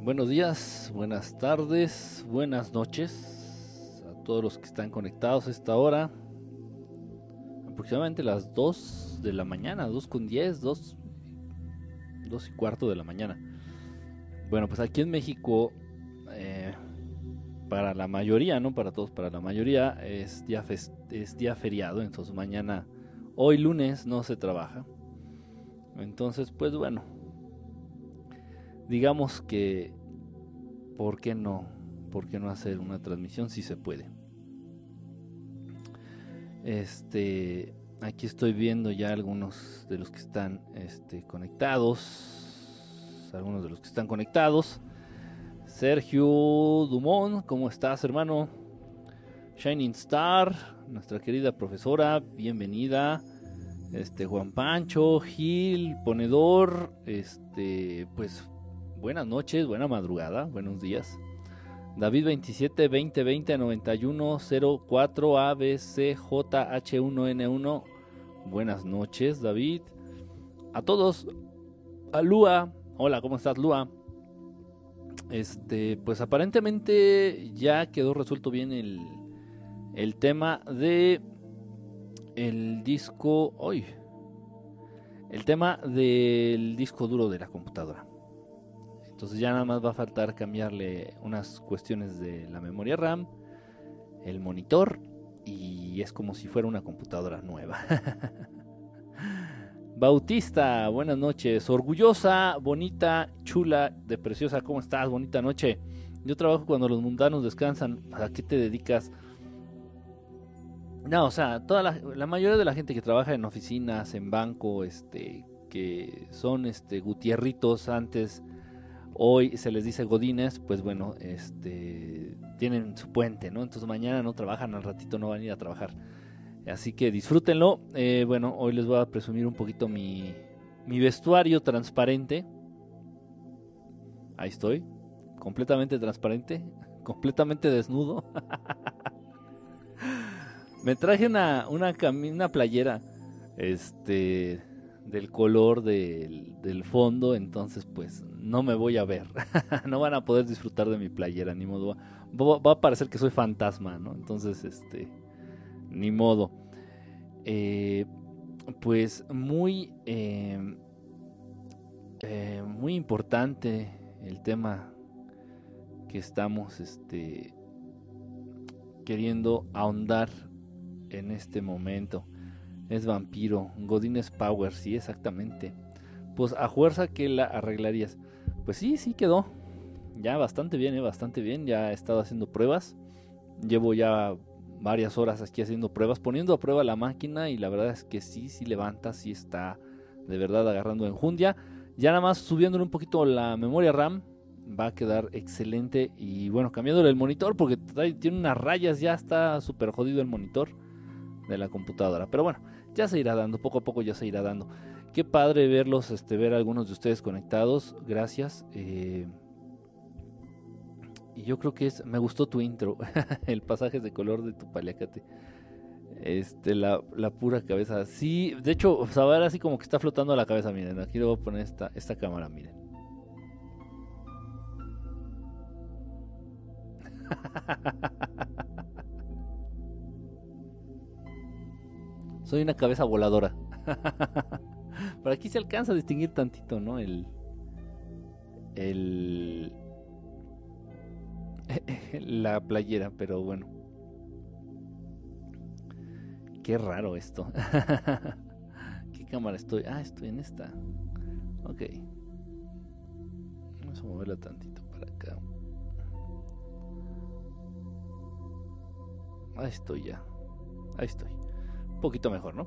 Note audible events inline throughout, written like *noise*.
Buenos días, buenas tardes, buenas noches a todos los que están conectados a esta hora. Aproximadamente las 2 de la mañana, 2 con 10, 2, 2 y cuarto de la mañana. Bueno, pues aquí en México, eh, para la mayoría, no para todos, para la mayoría es día, es día feriado, entonces mañana, hoy lunes no se trabaja. Entonces, pues bueno, digamos que, ¿por qué no? ¿Por qué no hacer una transmisión si se puede? Este, aquí estoy viendo ya algunos de los que están este, conectados. Algunos de los que están conectados. Sergio Dumont, ¿cómo estás, hermano? Shining Star, nuestra querida profesora, bienvenida. Este Juan Pancho, Gil, Ponedor, este, pues buenas noches, buena madrugada, buenos días. David 27 20 20 91 04 ABCJH1N1. Buenas noches, David. A todos. A Lua. Hola, ¿cómo estás, Lua? Este, pues aparentemente ya quedó resuelto bien el, el tema de el disco hoy. El tema del disco duro de la computadora. Entonces ya nada más va a faltar cambiarle unas cuestiones de la memoria RAM, el monitor y es como si fuera una computadora nueva. *laughs* Bautista, buenas noches. Orgullosa, bonita, chula, de preciosa. ¿Cómo estás? Bonita noche. Yo trabajo cuando los mundanos descansan. ¿A qué te dedicas? No, o sea, toda la, la, mayoría de la gente que trabaja en oficinas, en banco, este, que son este gutierritos antes Hoy se les dice godines, pues bueno, este, tienen su puente, ¿no? Entonces mañana no trabajan, al ratito no van a ir a trabajar. Así que disfrútenlo. Eh, bueno, hoy les voy a presumir un poquito mi, mi vestuario transparente. Ahí estoy, completamente transparente, *laughs* completamente desnudo. *laughs* Me traje una, una, una playera, este, del color del, fondo, entonces pues no me voy a ver, *laughs* no van a poder disfrutar de mi playera, ni modo, va, a parecer que soy fantasma, ¿no? Entonces, este, ni modo. Eh, pues muy, em, eh, muy importante el tema que estamos, este, queriendo ahondar en este momento es vampiro. Godines Power, sí, exactamente. Pues a fuerza que la arreglarías. Pues sí, sí quedó. Ya bastante bien, eh, bastante bien. Ya he estado haciendo pruebas. Llevo ya varias horas aquí haciendo pruebas, poniendo a prueba la máquina y la verdad es que sí, sí levanta, sí está de verdad agarrando enjundia. Ya nada más subiéndole un poquito la memoria RAM va a quedar excelente y bueno, cambiándole el monitor porque tiene unas rayas, ya está súper jodido el monitor de la computadora. Pero bueno, ya se irá dando, poco a poco ya se irá dando. Qué padre verlos, este, ver a algunos de ustedes conectados. Gracias. Eh, y yo creo que es, me gustó tu intro, *laughs* el pasaje de color de tu paliacate. Este, la, la, pura cabeza. Sí, de hecho, ver así como que está flotando la cabeza, miren. Aquí le voy a poner esta, esta cámara, miren. *laughs* Soy una cabeza voladora. *laughs* Por aquí se alcanza a distinguir tantito, ¿no? El. El. *laughs* La playera, pero bueno. Qué raro esto. *laughs* ¿Qué cámara estoy? Ah, estoy en esta. Ok. Vamos a moverla tantito para acá. Ahí estoy ya. Ahí estoy poquito mejor, ¿no?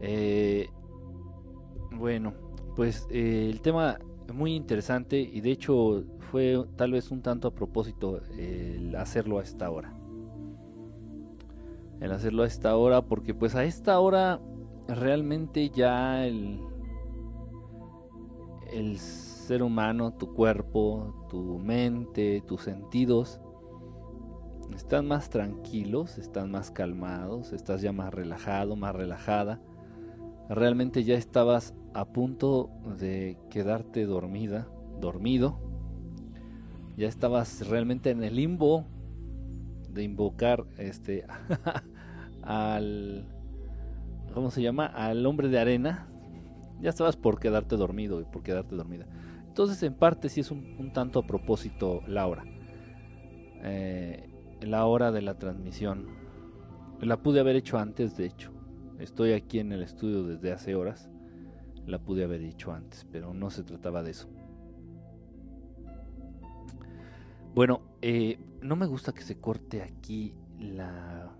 Eh, bueno, pues eh, el tema muy interesante y de hecho fue tal vez un tanto a propósito el hacerlo a esta hora. El hacerlo a esta hora porque pues a esta hora realmente ya el, el ser humano, tu cuerpo, tu mente, tus sentidos están más tranquilos, están más calmados, estás ya más relajado, más relajada. Realmente ya estabas a punto de quedarte dormida, dormido. ya estabas realmente en el limbo de invocar este *laughs* al ¿cómo se llama? al hombre de arena, ya estabas por quedarte dormido y por quedarte dormida. Entonces, en parte sí es un, tanto a propósito la hora. Eh, la hora de la transmisión. La pude haber hecho antes, de hecho. Estoy aquí en el estudio desde hace horas. La pude haber hecho antes, pero no se trataba de eso. Bueno, eh, no me gusta que se corte aquí la...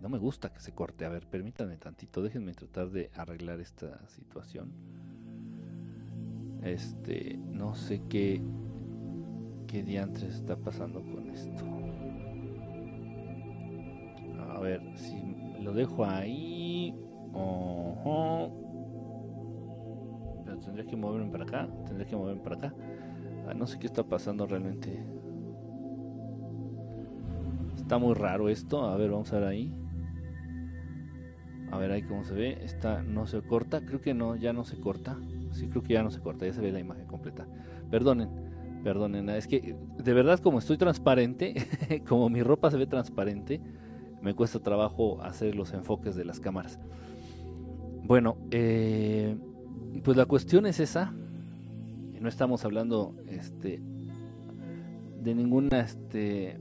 No me gusta que se corte. A ver, permítanme tantito. Déjenme tratar de arreglar esta situación. Este, no sé qué, qué diantres está pasando con esto. A ver, si lo dejo ahí. Pero tendría que moverme para acá. Tendría que moverme para acá. Ah, no sé qué está pasando realmente. Está muy raro esto. A ver, vamos a ver ahí. A ver ahí cómo se ve. Está, no se corta. Creo que no, ya no se corta. Sí, creo que ya no se corta, ya se ve la imagen completa. Perdonen, perdonen. Es que de verdad como estoy transparente, *laughs* como mi ropa se ve transparente, me cuesta trabajo hacer los enfoques de las cámaras. Bueno, eh, pues la cuestión es esa. No estamos hablando este, de ninguna este,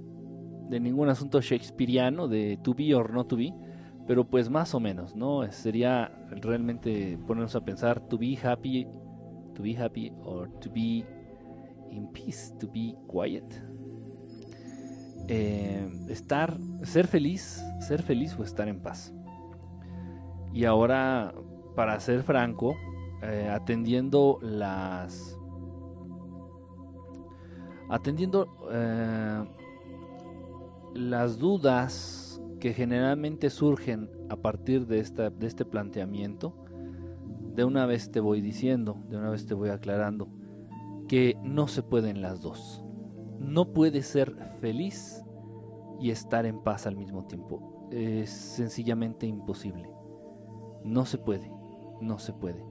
de ningún asunto shakespeariano de to be or not to be pero pues más o menos, ¿no? Sería realmente ponernos a pensar to be happy, to be happy or to be in peace, to be quiet. Eh, estar, ser feliz, ser feliz o estar en paz. Y ahora, para ser franco, eh, atendiendo las, atendiendo eh, las dudas que generalmente surgen a partir de, esta, de este planteamiento, de una vez te voy diciendo, de una vez te voy aclarando, que no se pueden las dos. No puedes ser feliz y estar en paz al mismo tiempo. Es sencillamente imposible. No se puede, no se puede.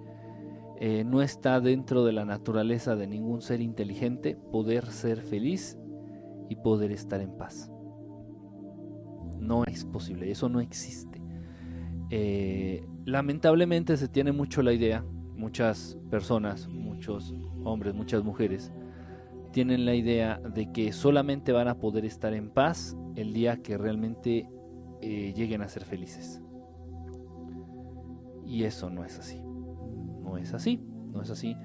Eh, no está dentro de la naturaleza de ningún ser inteligente poder ser feliz y poder estar en paz. No es posible, eso no existe. Eh, lamentablemente se tiene mucho la idea, muchas personas, muchos hombres, muchas mujeres, tienen la idea de que solamente van a poder estar en paz el día que realmente eh, lleguen a ser felices. Y eso no es así. No es así, no es así.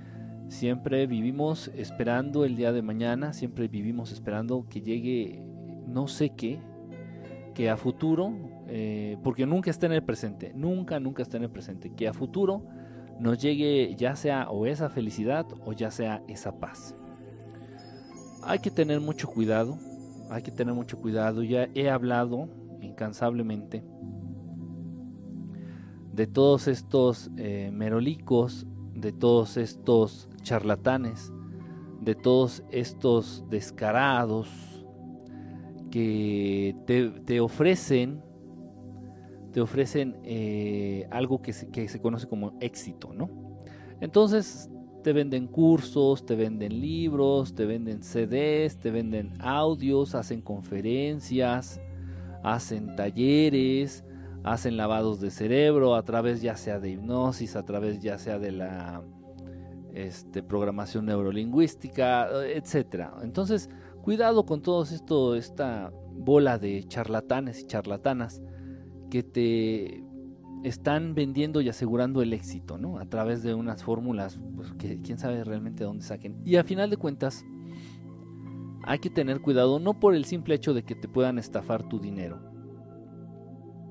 Siempre vivimos esperando el día de mañana, siempre vivimos esperando que llegue no sé qué, que a futuro, eh, porque nunca está en el presente, nunca, nunca está en el presente, que a futuro nos llegue ya sea o esa felicidad o ya sea esa paz. Hay que tener mucho cuidado, hay que tener mucho cuidado, ya he hablado incansablemente de todos estos eh, merolicos, de todos estos charlatanes, de todos estos descarados, que te, ofrecen te ofrecen eh, algo que se, conoce como éxito, ¿no? Entonces te venden cursos, te venden libros, te venden CDs, te venden audios, hacen conferencias, hacen talleres, hacen lavados de cerebro a través ya sea de hipnosis, a través ya sea de la este, programación neurolingüística, etcétera. Entonces, Cuidado con todo esto, esta bola de charlatanes y charlatanas que te están vendiendo y asegurando el éxito, ¿no? A través de unas fórmulas pues, que quién sabe realmente de dónde saquen. Y a final de cuentas, hay que tener cuidado, no por el simple hecho de que te puedan estafar tu dinero.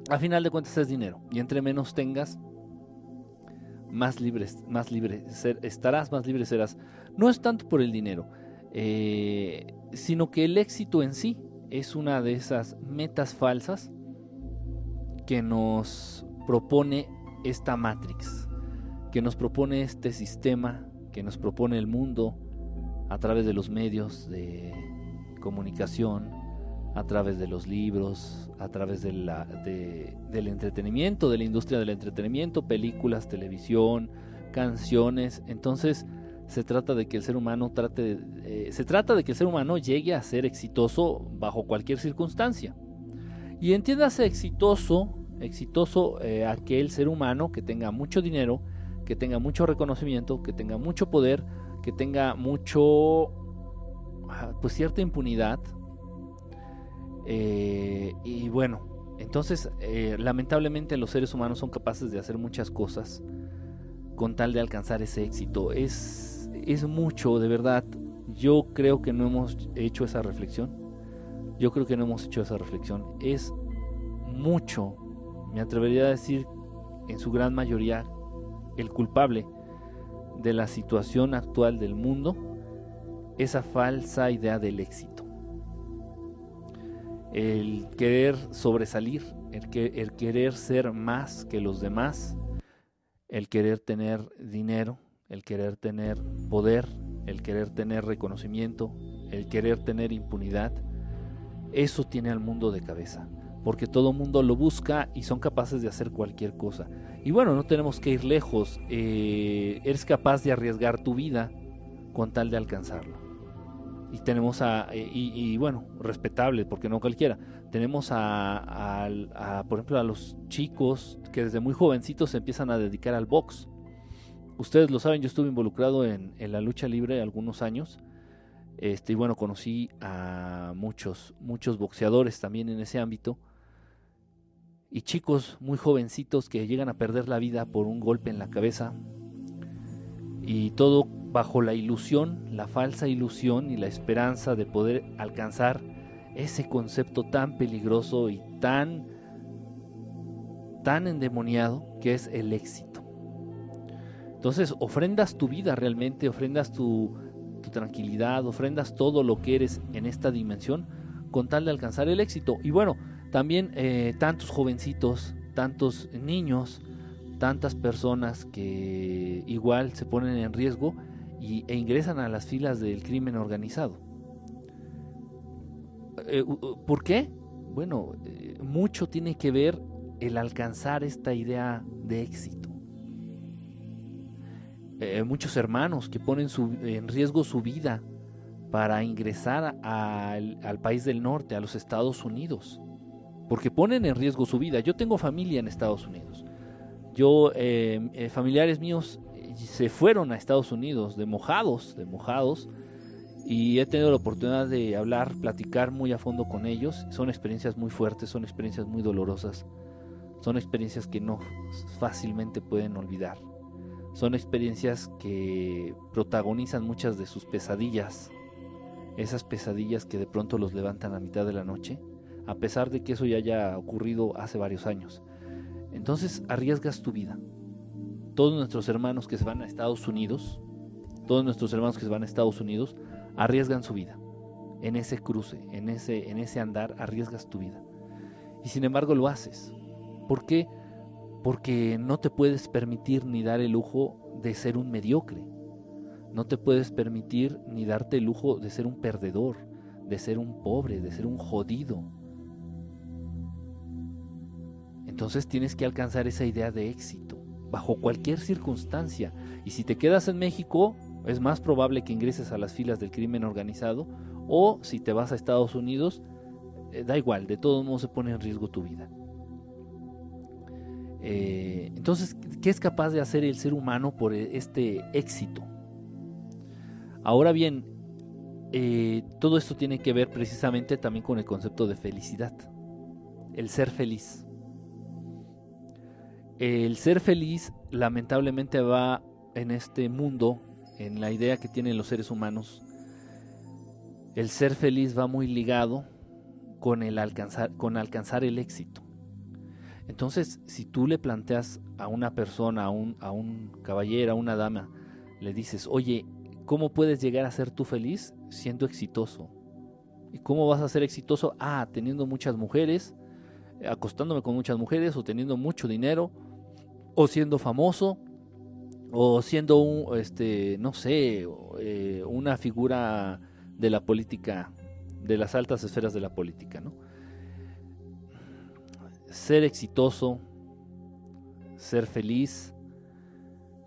A final de cuentas es dinero. Y entre menos tengas, más libre, más libre estarás, más libre serás. No es tanto por el dinero. Eh, sino que el éxito en sí es una de esas metas falsas que nos propone esta Matrix, que nos propone este sistema, que nos propone el mundo a través de los medios de comunicación, a través de los libros, a través de la, del entretenimiento, de la industria del entretenimiento, películas, televisión, canciones. Entonces, se trata de que el ser humano trate eh, se trata de que el ser humano llegue a ser exitoso bajo cualquier circunstancia. Y entiéndase exitoso, exitoso eh, aquel ser humano que tenga mucho dinero, que tenga mucho reconocimiento, que tenga mucho poder, que tenga mucho, ah, pues cierta impunidad. Eh, y bueno, entonces lamentablemente los seres humanos son capaces de hacer muchas cosas con tal de alcanzar ese éxito. Es es mucho, de verdad. Yo creo que no hemos hecho esa reflexión. Yo creo que no hemos hecho esa reflexión. Es mucho, me atrevería a decir, en su gran mayoría, el culpable de la situación actual del mundo, esa falsa idea del éxito. El querer sobresalir, el, que, el querer ser más que los demás, el querer tener dinero, el querer tener poder, el querer tener reconocimiento, el querer tener impunidad, eso tiene al mundo de cabeza, porque todo mundo lo busca y son capaces de hacer cualquier cosa. Y bueno, no tenemos que ir lejos, eh, eres capaz de arriesgar tu vida con tal de alcanzarlo. Y tenemos a, eh, y, bueno, respetable, porque no cualquiera. Tenemos a, por ejemplo, a los chicos que desde muy jovencitos se empiezan a dedicar al box ustedes lo saben, yo estuve involucrado en, la lucha libre algunos años. Este, y bueno, conocí a muchos, muchos boxeadores también en ese ámbito. Y chicos muy jovencitos que llegan a perder la vida por un golpe en la cabeza. Y todo bajo la ilusión, la falsa ilusión y la esperanza de poder alcanzar ese concepto tan peligroso y tan, tan endemoniado que es el éxito. Entonces ofrendas tu vida realmente, ofrendas tu, tranquilidad, ofrendas todo lo que eres en esta dimensión con tal de alcanzar el éxito. Y bueno, también eh, tantos jovencitos, tantos niños, tantas personas que igual se ponen en riesgo y, e ingresan a las filas del crimen organizado. Eh, ¿Por qué? Bueno, eh, mucho tiene que ver el alcanzar esta idea de éxito. Eh, muchos hermanos que ponen en riesgo su vida para ingresar al, país del norte, a los Estados Unidos, porque ponen en riesgo su vida. Yo tengo familia en Estados Unidos. Yo, eh, eh, familiares míos se fueron a Estados Unidos de mojados, de mojados, y he tenido la oportunidad de hablar, platicar muy a fondo con ellos. Son experiencias muy fuertes, son experiencias muy dolorosas, son experiencias que no fácilmente pueden olvidar. Son experiencias que protagonizan muchas de sus pesadillas, esas pesadillas que de pronto los levantan a mitad de la noche, a pesar de que eso ya haya ocurrido hace varios años. Entonces arriesgas tu vida. Todos nuestros hermanos que se van a Estados Unidos, todos nuestros hermanos que se van a Estados Unidos, arriesgan su vida. En ese cruce, en ese, en ese andar, arriesgas tu vida. Y sin embargo lo haces. ¿Por qué? Porque no te puedes permitir ni dar el lujo de ser un mediocre. No te puedes permitir ni darte el lujo de ser un perdedor, de ser un pobre, de ser un jodido. Entonces tienes que alcanzar esa idea de éxito, bajo cualquier circunstancia. Y si te quedas en México, es más probable que ingreses a las filas del crimen organizado, o si te vas a Estados Unidos, eh, da igual, de todos modos se pone en riesgo tu vida. Eh, entonces, ¿qué es capaz de hacer el ser humano por e, este éxito? Ahora bien, eh, todo esto tiene que ver precisamente también con el concepto de felicidad, el ser feliz. El ser feliz lamentablemente va en este mundo, en la idea que tienen los seres humanos, el ser feliz va muy ligado con el alcanzar, con alcanzar el éxito. Entonces, si tú le planteas a una persona, a un, a un caballero, a una dama, le dices, oye, ¿cómo puedes llegar a ser tú feliz siendo exitoso? ¿Y cómo vas a ser exitoso? Ah, teniendo muchas mujeres, acostándome con muchas mujeres, o teniendo mucho dinero, o siendo famoso, o siendo un, este, no sé, eh, una figura de la política, de las altas esferas de la política, ¿no? Ser exitoso, ser feliz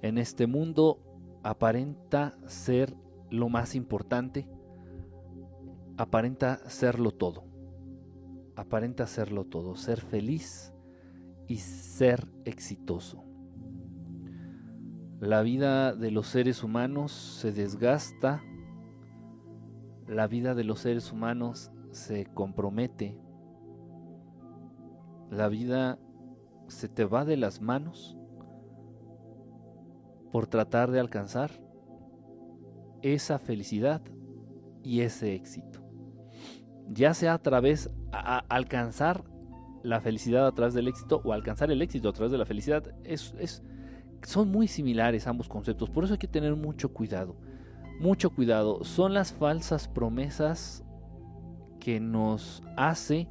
en este mundo aparenta ser lo más importante, aparenta serlo todo, aparenta serlo todo, ser feliz y ser exitoso. La vida de los seres humanos se desgasta, la vida de los seres humanos se compromete, la vida se te va de las manos por tratar de alcanzar esa felicidad y ese éxito. Ya sea a través de alcanzar la felicidad a través del éxito o alcanzar el éxito a través de la felicidad, es, es, son muy similares ambos conceptos, por eso hay que tener mucho cuidado. Mucho cuidado, son las falsas promesas que nos hace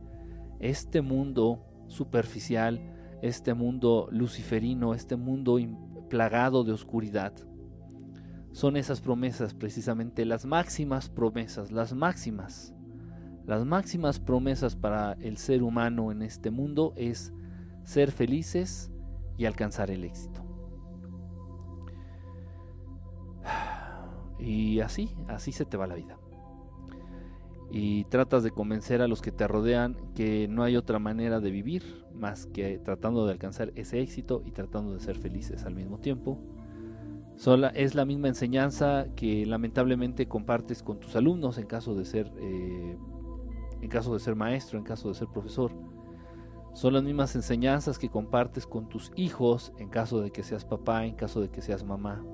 este mundo superficial, este mundo luciferino, este mundo plagado de oscuridad. Son esas promesas precisamente las máximas promesas, las máximas. Las máximas promesas para el ser humano en este mundo es ser felices y alcanzar el éxito. *sighs* Y así, así se te va la vida. Y tratas de convencer a los que te rodean que no hay otra manera de vivir más que tratando de alcanzar ese éxito y tratando de ser felices al mismo tiempo. Sola, es la misma enseñanza que lamentablemente compartes con tus alumnos en caso de ser eh, en caso de ser maestro, en caso de ser profesor. Son las mismas enseñanzas que compartes con tus hijos en caso de que seas papá, en caso de que seas mamá.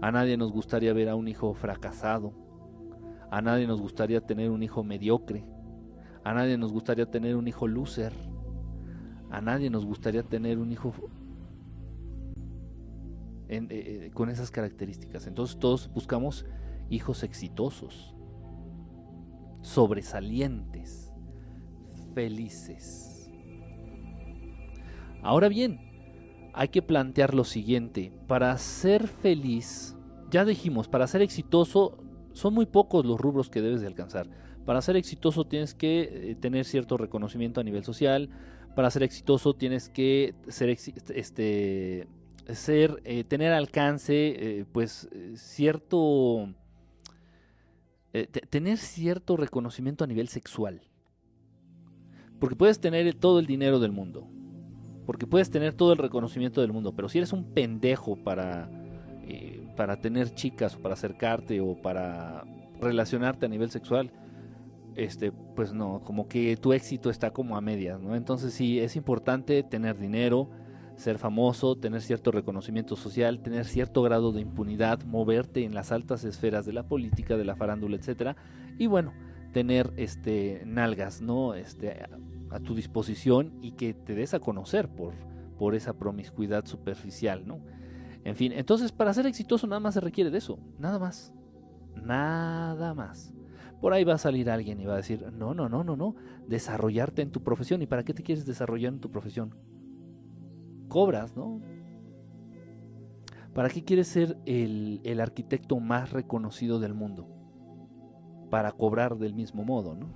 A nadie nos gustaría ver a un hijo fracasado. A nadie nos gustaría tener un hijo mediocre. A nadie nos gustaría tener un hijo loser. A nadie nos gustaría tener un hijo eh, eh, con esas características. Entonces todos buscamos hijos exitosos, sobresalientes, felices. Ahora bien, hay que plantear lo siguiente. Para ser feliz, ya dijimos, para ser exitoso son muy pocos los rubros que debes de alcanzar. Para ser exitoso tienes que eh, tener cierto reconocimiento a nivel social. Para ser exitoso tienes que ser, este, ser eh, tener alcance, eh, pues cierto, tener cierto reconocimiento a nivel sexual. Porque puedes tener todo el dinero del mundo. Porque puedes tener todo el reconocimiento del mundo. Pero si eres un pendejo para para tener chicas o para acercarte o para relacionarte a nivel sexual, este, pues no, como que tu éxito está como a medias, ¿no? Entonces sí, es importante tener dinero, ser famoso, tener cierto reconocimiento social, tener cierto grado de impunidad, moverte en las altas esferas de la política, de la farándula, etcétera, y bueno, tener este nalgas, ¿no? Este a, tu disposición y que te des a conocer por, por esa promiscuidad superficial, ¿no? En fin, entonces para ser exitoso nada más se requiere de eso, nada más. Nada más. Por ahí va a salir alguien y va a decir, no, no, no, no, no, desarrollarte en tu profesión. ¿Y para qué te quieres desarrollar en tu profesión? Cobras, ¿no? ¿Para qué quieres ser el, arquitecto más reconocido del mundo? Para cobrar del mismo modo, ¿no?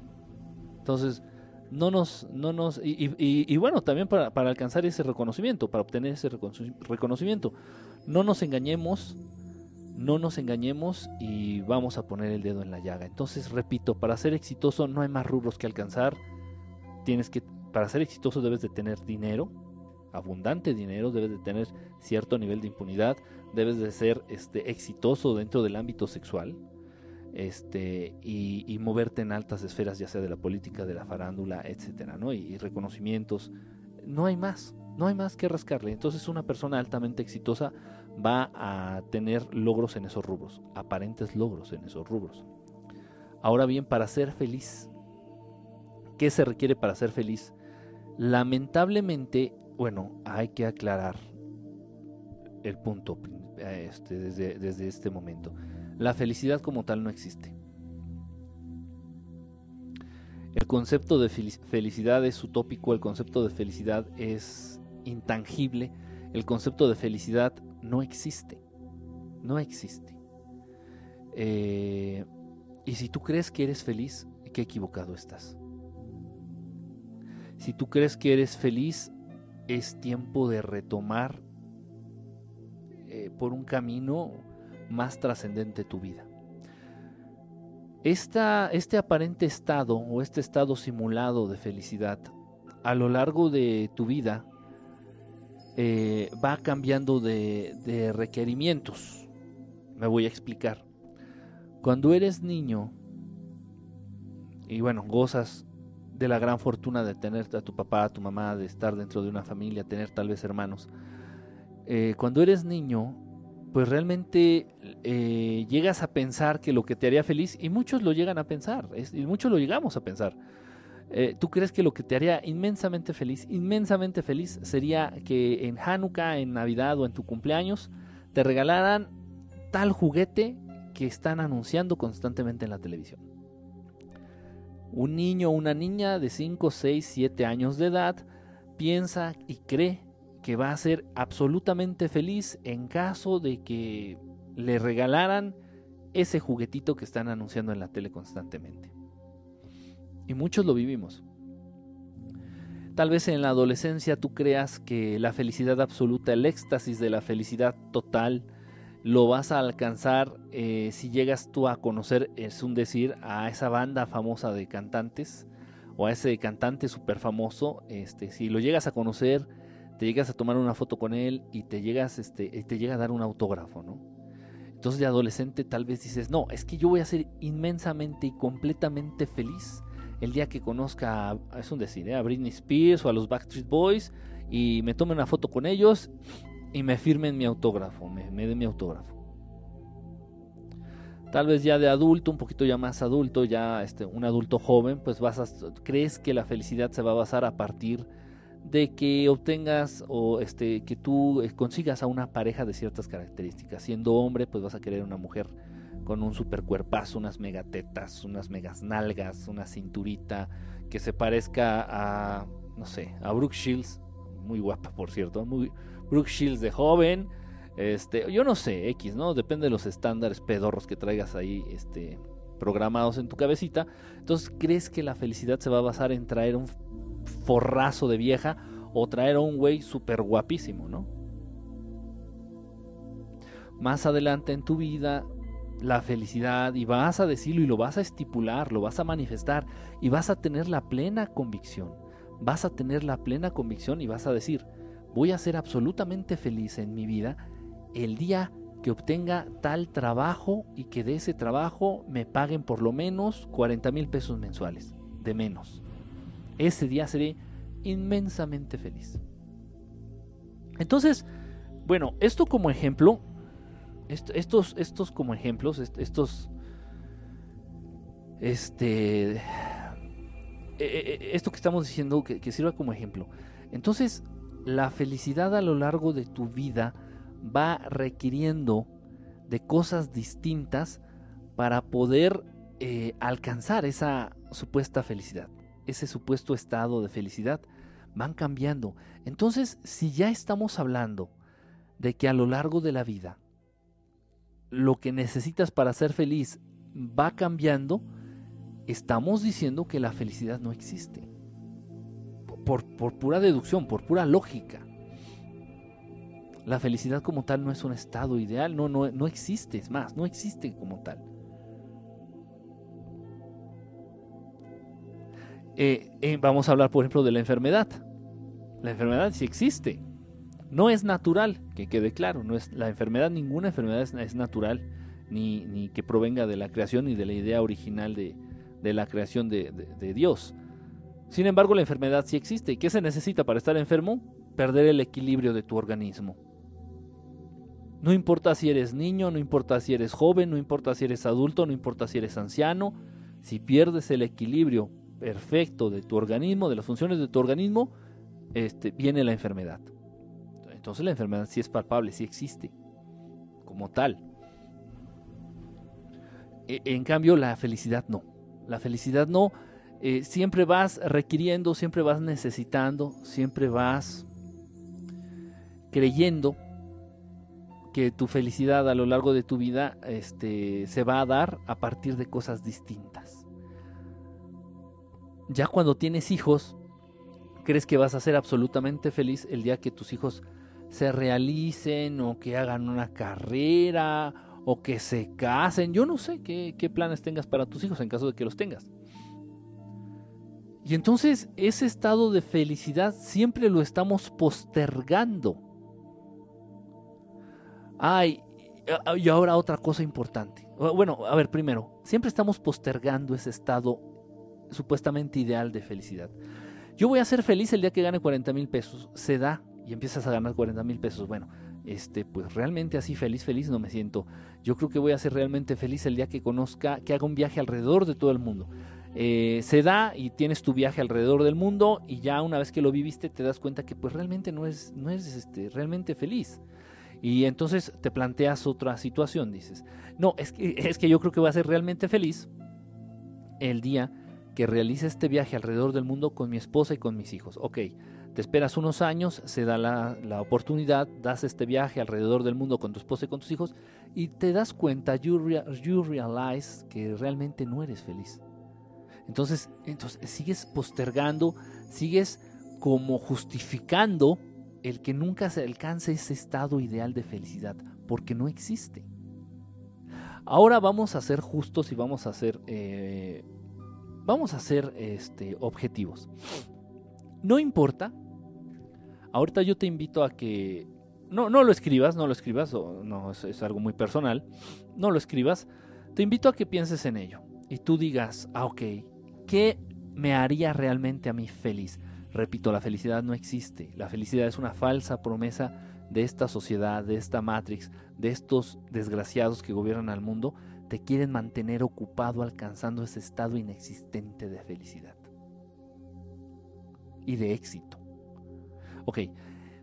Entonces, no nos, no nos, y, y, bueno, también para, alcanzar ese reconocimiento, para obtener ese reconocimiento, no nos engañemos, no nos engañemos y vamos a poner el dedo en la llaga. Entonces, repito, para ser exitoso no hay más rubros que alcanzar. Tienes que, para ser exitoso debes de tener dinero, abundante dinero, debes de tener cierto nivel de impunidad, debes de ser este, exitoso dentro del ámbito sexual este, y, moverte en altas esferas, ya sea de la política, de la farándula, etcétera, ¿no? Y, reconocimientos. No hay más, no hay más que rascarle. Entonces, una persona altamente exitosa va a tener logros en esos rubros, aparentes logros en esos rubros. Ahora bien, para ser feliz, ¿qué se requiere para ser feliz? Lamentablemente, bueno, hay que aclarar el punto este, desde, desde este momento. La felicidad como tal no existe. El concepto de felicidad es utópico, el concepto de felicidad es intangible, el concepto de felicidad no existe. No existe. Eh, y si tú crees que eres feliz, qué equivocado estás. Si tú crees que eres feliz, es tiempo de retomar lleve por un camino más trascendente tu vida. este aparente estado o este estado simulado de felicidad a lo largo de tu vida eh, va cambiando de, requerimientos. Me voy a explicar. Cuando eres niño y bueno, gozas de la gran fortuna de tener a tu papá, a tu mamá, de estar dentro de una familia, tener tal vez hermanos. Eh, cuando eres niño, pues realmente eh, llegas a pensar que lo que te haría feliz, y muchos lo llegan a pensar, y muchos lo llegamos a pensar, eh, ¿Tú crees que lo que te haría inmensamente feliz, inmensamente feliz, sería que en Hanukkah, en Navidad o en tu cumpleaños te regalaran tal juguete que están anunciando constantemente en la televisión? Un niño o una niña de 5, 6, 7 años de edad piensa y cree que va a ser absolutamente feliz en caso de que le regalaran ese juguetito que están anunciando en la tele constantemente. Y muchos lo vivimos. Tal vez en la adolescencia tú creas que la felicidad absoluta, el éxtasis de la felicidad total, lo vas a alcanzar eh, si llegas tú a conocer, es un decir, a esa banda famosa de cantantes o a ese cantante súper famoso. Este, si lo llegas a conocer, te llegas a tomar una foto con él y te llegas, este, te llega a dar un autógrafo, ¿no? Entonces de adolescente tal vez dices, no, es que yo voy a ser inmensamente y completamente feliz el día que conozca, es un decir, ¿eh? a Britney Spears o a los Backstreet Boys y me tome una foto con ellos y me firmen mi autógrafo, me, me den mi autógrafo. Tal vez ya de adulto, un poquito ya más adulto, ya este, un adulto joven, pues vas a, crees que la felicidad se va a basar a partir de que obtengas o este, que tú eh, consigas a una pareja de ciertas características. Siendo hombre, pues vas a querer una mujer con un super cuerpazo, unas megatetas, unas megas nalgas, una cinturita que se parezca a, no sé, a Brooke Shields, muy guapa por cierto, muy Brooke Shields de joven, este, yo no sé, X, ¿no? Depende de los estándares pedorros que traigas ahí, este, programados en tu cabecita. Entonces, ¿crees que la felicidad se va a basar en traer un forrazo de vieja o traer a un güey súper guapísimo, ¿no? Más adelante en tu vida la felicidad y vas a decirlo y lo vas a estipular, lo vas a manifestar y vas a tener la plena convicción. Vas a tener la plena convicción y vas a decir, voy a ser absolutamente feliz en mi vida el día que obtenga tal trabajo y que de ese trabajo me paguen por lo menos 40 mil pesos mensuales, de menos. Ese día seré inmensamente feliz. Entonces, bueno, esto como ejemplo estos, estos como ejemplos, estos, este, e, e, e, esto que estamos diciendo que, sirva como ejemplo. Entonces, la felicidad a lo largo de tu vida va requiriendo de cosas distintas para poder eh, alcanzar esa supuesta felicidad, ese supuesto estado de felicidad, van cambiando. Entonces, si ya estamos hablando de que a lo largo de la vida lo que necesitas para ser feliz va cambiando, estamos diciendo que la felicidad no existe. Por, pura deducción, por pura lógica. La felicidad como tal no es un estado ideal, no, no, no existe, es más, no existe como tal. Eh, eh, vamos a hablar, por ejemplo, de la enfermedad. La enfermedad sí existe, no es natural, que quede claro, no es la enfermedad, ninguna enfermedad es, natural, ni, ni, que provenga de la creación ni de la idea original de, la creación de, de, Dios. Sin embargo, la enfermedad sí existe. ¿Y qué se necesita para estar enfermo? Perder el equilibrio de tu organismo. No importa si eres niño, no importa si eres joven, no importa si eres adulto, no importa si eres anciano, si pierdes el equilibrio perfecto de tu organismo, de las funciones de tu organismo, este, viene la enfermedad. Entonces la enfermedad sí es palpable, sí existe, como tal. E, en cambio, la felicidad no. La felicidad no. Eh, siempre vas requiriendo, siempre vas necesitando, siempre vas creyendo que tu felicidad a lo largo de tu vida este, se va a dar a partir de cosas distintas. Ya cuando tienes hijos, crees que vas a ser absolutamente feliz el día que tus hijos se realicen o que hagan una carrera o que se casen. Yo no sé qué, planes tengas para tus hijos en caso de que los tengas. Y entonces ese estado de felicidad siempre lo estamos postergando. Ay, y ahora otra cosa importante. Bueno, a ver, primero, siempre estamos postergando ese estado supuestamente ideal de felicidad. Yo voy a ser feliz el día que gane 40 mil pesos. Se da y empiezas a ganar 40 mil pesos. Bueno, este, pues realmente así feliz, feliz no me siento. Yo creo que voy a ser realmente feliz el día que conozca, que haga un viaje alrededor de todo el mundo. Eh, se da y tienes tu viaje alrededor del mundo y ya una vez que lo viviste te das cuenta que pues realmente no es, no es este, realmente feliz. Y entonces te planteas otra situación, dices, no, es que, es que yo creo que voy a ser realmente feliz el día que realice este viaje alrededor del mundo con mi esposa y con mis hijos. Ok, te esperas unos años, se da la, la, oportunidad, das este viaje alrededor del mundo con tu esposa y con tus hijos y te das cuenta, you, you realize que realmente no eres feliz. Entonces, entonces sigues postergando, sigues como justificando el que nunca se alcance ese estado ideal de felicidad, porque no existe. Ahora vamos a ser justos y vamos a ser, eh, vamos a ser este, objetivos. No importa. Ahorita yo te invito a que no, no lo escribas, no lo escribas, no es, es algo muy personal. No lo escribas. Te invito a que pienses en ello y tú digas, ah, ok, ¿qué me haría realmente a mí feliz? Repito, la felicidad no existe. La felicidad es una falsa promesa de esta sociedad, de esta Matrix, de estos desgraciados que gobiernan al mundo, te quieren mantener ocupado alcanzando ese estado inexistente de felicidad y de éxito. Ok,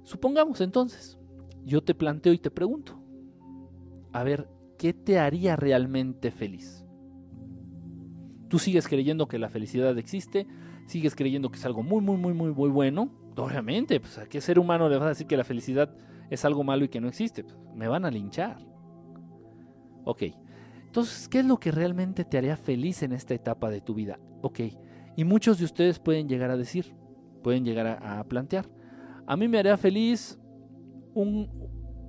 supongamos entonces, yo te planteo y te pregunto, a ver, ¿qué te haría realmente feliz? Tú sigues creyendo que la felicidad existe, sigues creyendo que es algo muy, muy, muy, muy, muy bueno, obviamente, pues a qué ser humano le vas a decir que la felicidad es algo malo y que no existe. Pues, me van a linchar. Ok, entonces, ¿qué es lo que realmente te haría feliz en esta etapa de tu vida? Ok, y muchos de ustedes pueden llegar a decir, pueden llegar a, plantear, a mí me haría feliz un,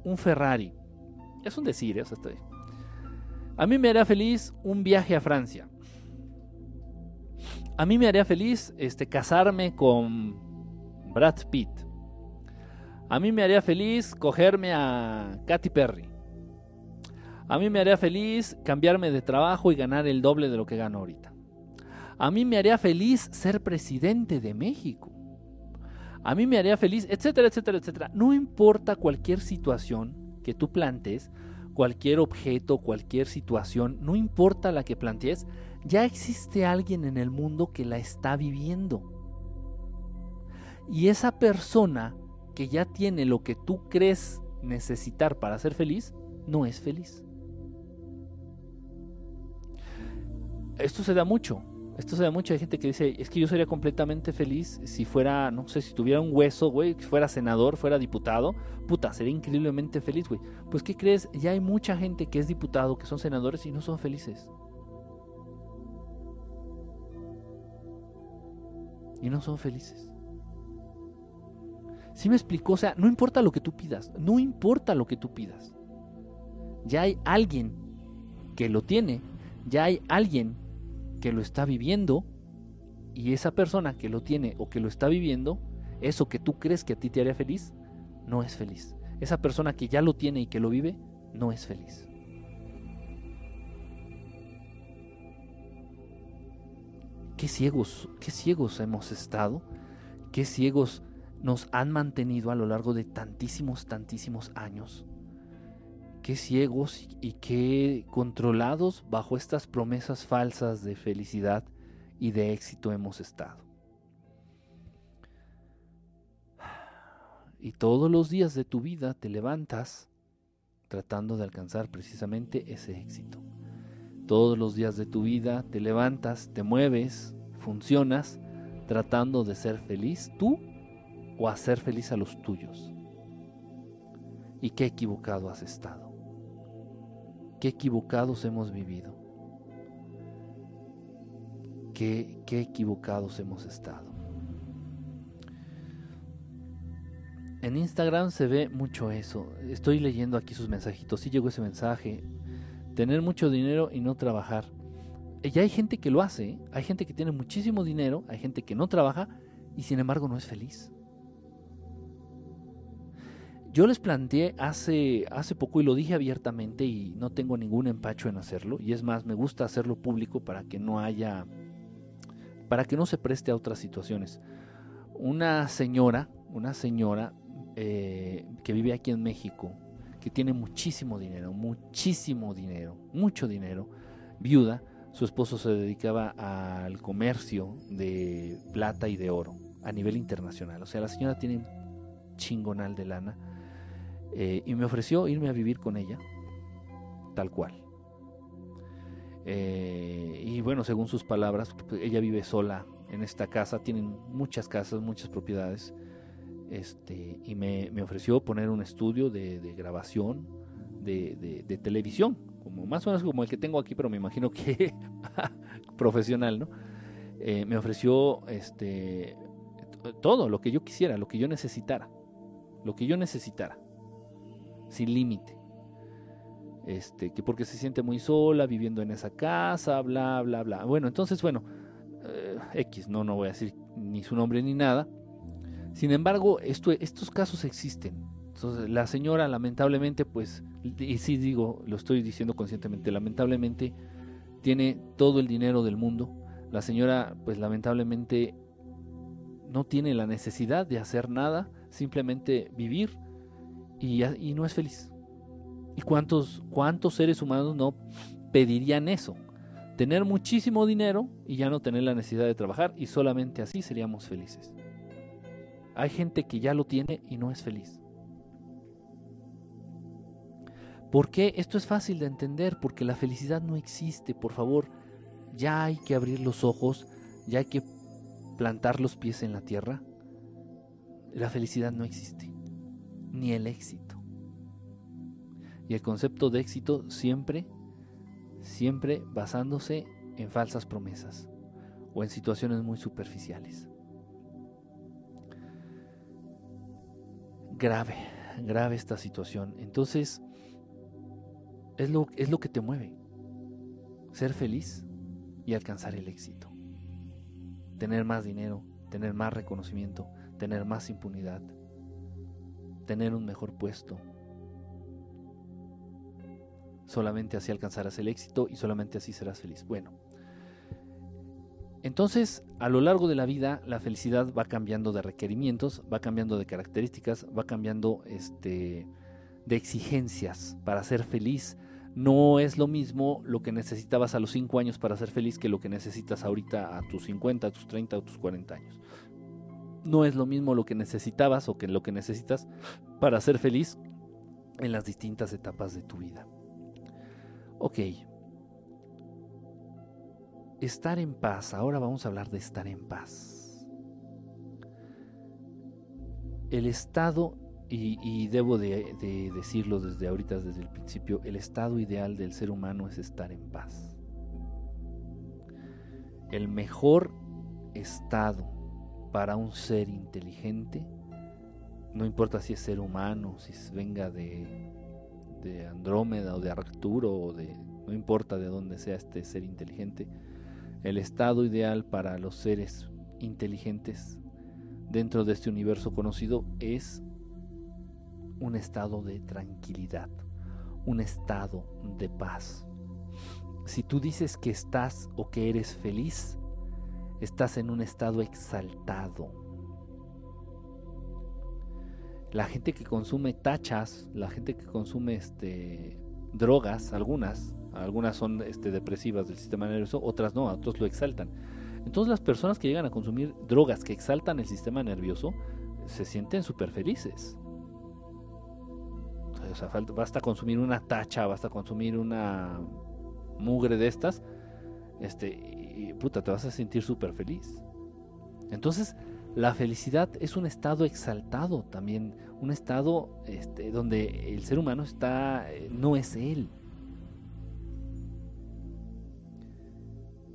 un Ferrari. Es un decir, eso estoy. A mí me haría feliz un viaje a Francia a mí me haría feliz este, casarme con Brad Pitt. A mí me haría feliz cogerme a Katy Perry. A mí me haría feliz cambiarme de trabajo y ganar el doble de lo que gano ahorita. A mí me haría feliz ser presidente de México. A mí me haría feliz, etcétera, etcétera, etcétera. No importa cualquier situación que tú plantes, cualquier objeto, cualquier situación, no importa la que plantees, ya existe alguien en el mundo que la está viviendo. Y esa persona que ya tiene lo que tú crees necesitar para ser feliz, no es feliz. Esto se da mucho. Esto se da mucho. Gente que dice, es que yo sería completamente feliz si fuera, no sé, si tuviera un hueso, güey, si fuera senador, fuera diputado. Puta, sería increíblemente feliz, güey. Pues, ¿qué crees? Ya hay mucha gente que es diputado, que son senadores y no son felices. y no son felices. ¿Sí me explicó? O sea, no importa lo que tú pidas, no importa lo que tú pidas. Ya hay alguien que lo tiene, ya hay alguien que lo está viviendo y esa persona que lo tiene o que lo está viviendo, eso que tú crees que a ti te haría feliz, no es feliz. Esa persona que ya lo tiene y que lo vive, no es feliz. qué ciegos, qué ciegos hemos estado, qué ciegos nos han mantenido a lo largo de tantísimos, tantísimos años. Qué ciegos y qué controlados bajo estas promesas falsas de felicidad y de éxito hemos estado. Y todos los días de tu vida te levantas tratando de alcanzar precisamente ese éxito. Todos los días de tu vida te levantas, te mueves, funcionas tratando de ser feliz tú o hacer feliz a los tuyos. Y qué equivocado has estado. Qué equivocados hemos vivido. Qué, equivocados hemos estado. En Instagram se ve mucho eso. Estoy leyendo aquí sus mensajitos. Sí llegó ese mensaje. Tener mucho dinero y no trabajar. Y hay gente que lo hace. ¿eh? Hay gente que tiene muchísimo dinero. Hay gente que no trabaja y sin embargo no es feliz. Yo les planteé hace, hace poco y lo dije abiertamente y no tengo ningún empacho en hacerlo. Y es más, me gusta hacerlo público para que no haya, para que no se preste a otras situaciones. Una señora, una señora eh, que vive aquí en México, que tiene muchísimo dinero, muchísimo dinero, mucho dinero, viuda, su esposo se dedicaba al comercio de plata y de oro a nivel internacional. O sea, la señora tiene chingonal de lana eh, y me ofreció irme a vivir con ella, tal cual. Eh, y bueno, según sus palabras, pues, ella vive sola en esta casa, tienen muchas casas, muchas propiedades, este, y me, ofreció poner un estudio de, grabación de, televisión, como más o menos como el que tengo aquí, pero me imagino que *laughs* profesional, ¿no? Eh, me ofreció este, todo lo que yo quisiera, lo que yo necesitara, lo que yo necesitara sin límite. Este, que porque se siente muy sola viviendo en esa casa, bla, bla, bla. Bueno, entonces, bueno, eh, X, no, no voy a decir ni su nombre ni nada. Sin embargo, esto, estos casos existen. Entonces, la señora, lamentablemente, pues, y sí digo, lo estoy diciendo conscientemente, lamentablemente tiene todo el dinero del mundo. La señora, pues, lamentablemente no tiene la necesidad de hacer nada, simplemente vivir y, no es feliz. ¿Y cuántos, cuántos seres humanos no pedirían eso? Tener muchísimo dinero y ya no tener la necesidad de trabajar y solamente así seríamos felices. Hay gente que ya lo tiene y no es feliz. ¿Por qué? Esto es fácil de entender, porque la felicidad no existe, por favor. Ya hay que abrir los ojos, ya hay que plantar los pies en la tierra. La felicidad no existe ni el éxito. Y el concepto de éxito siempre, siempre basándose en falsas promesas o en situaciones muy superficiales. Grave, grave esta situación. Entonces, es lo, es lo que te mueve. Ser feliz y alcanzar el éxito. Tener más dinero, tener más reconocimiento, tener más impunidad, tener un mejor puesto. Solamente así alcanzarás el éxito y solamente así serás feliz. Bueno, entonces a lo largo de la vida la felicidad va cambiando de requerimientos, va cambiando de características, va cambiando este, de exigencias para ser feliz. No es lo mismo lo que necesitabas a los 5 años para ser feliz que lo que necesitas ahorita a tus 50, a tus 30 o tus 40 años no es lo mismo lo que necesitabas o que lo que necesitas para ser feliz en las distintas etapas de tu vida. Ok. Estar en paz. Ahora vamos a hablar de estar en paz. El estado, y, debo de, de decirlo desde ahorita, desde el principio, el estado ideal del ser humano es estar en paz. El mejor estado para un ser inteligente, no importa si es ser humano, si venga de, de Andrómeda o de Arcturo o de no importa de dónde sea este ser inteligente, el estado ideal para los seres inteligentes dentro de este universo conocido es un estado de tranquilidad, un estado de paz. Si tú dices que estás o que eres feliz, estás en un estado exaltado. La gente que consume tachas, la gente que consume este, drogas, algunas, algunas son este, depresivas del sistema nervioso, otras no, otros lo exaltan. Entonces las personas que llegan a consumir drogas que exaltan el sistema nervioso se sienten súper felices. O sea, basta consumir una tacha, basta consumir una mugre de estas, este, y puta, te vas a sentir súper feliz. Entonces, la felicidad es un estado exaltado también, un estado este, donde el ser humano está, eh, no es él.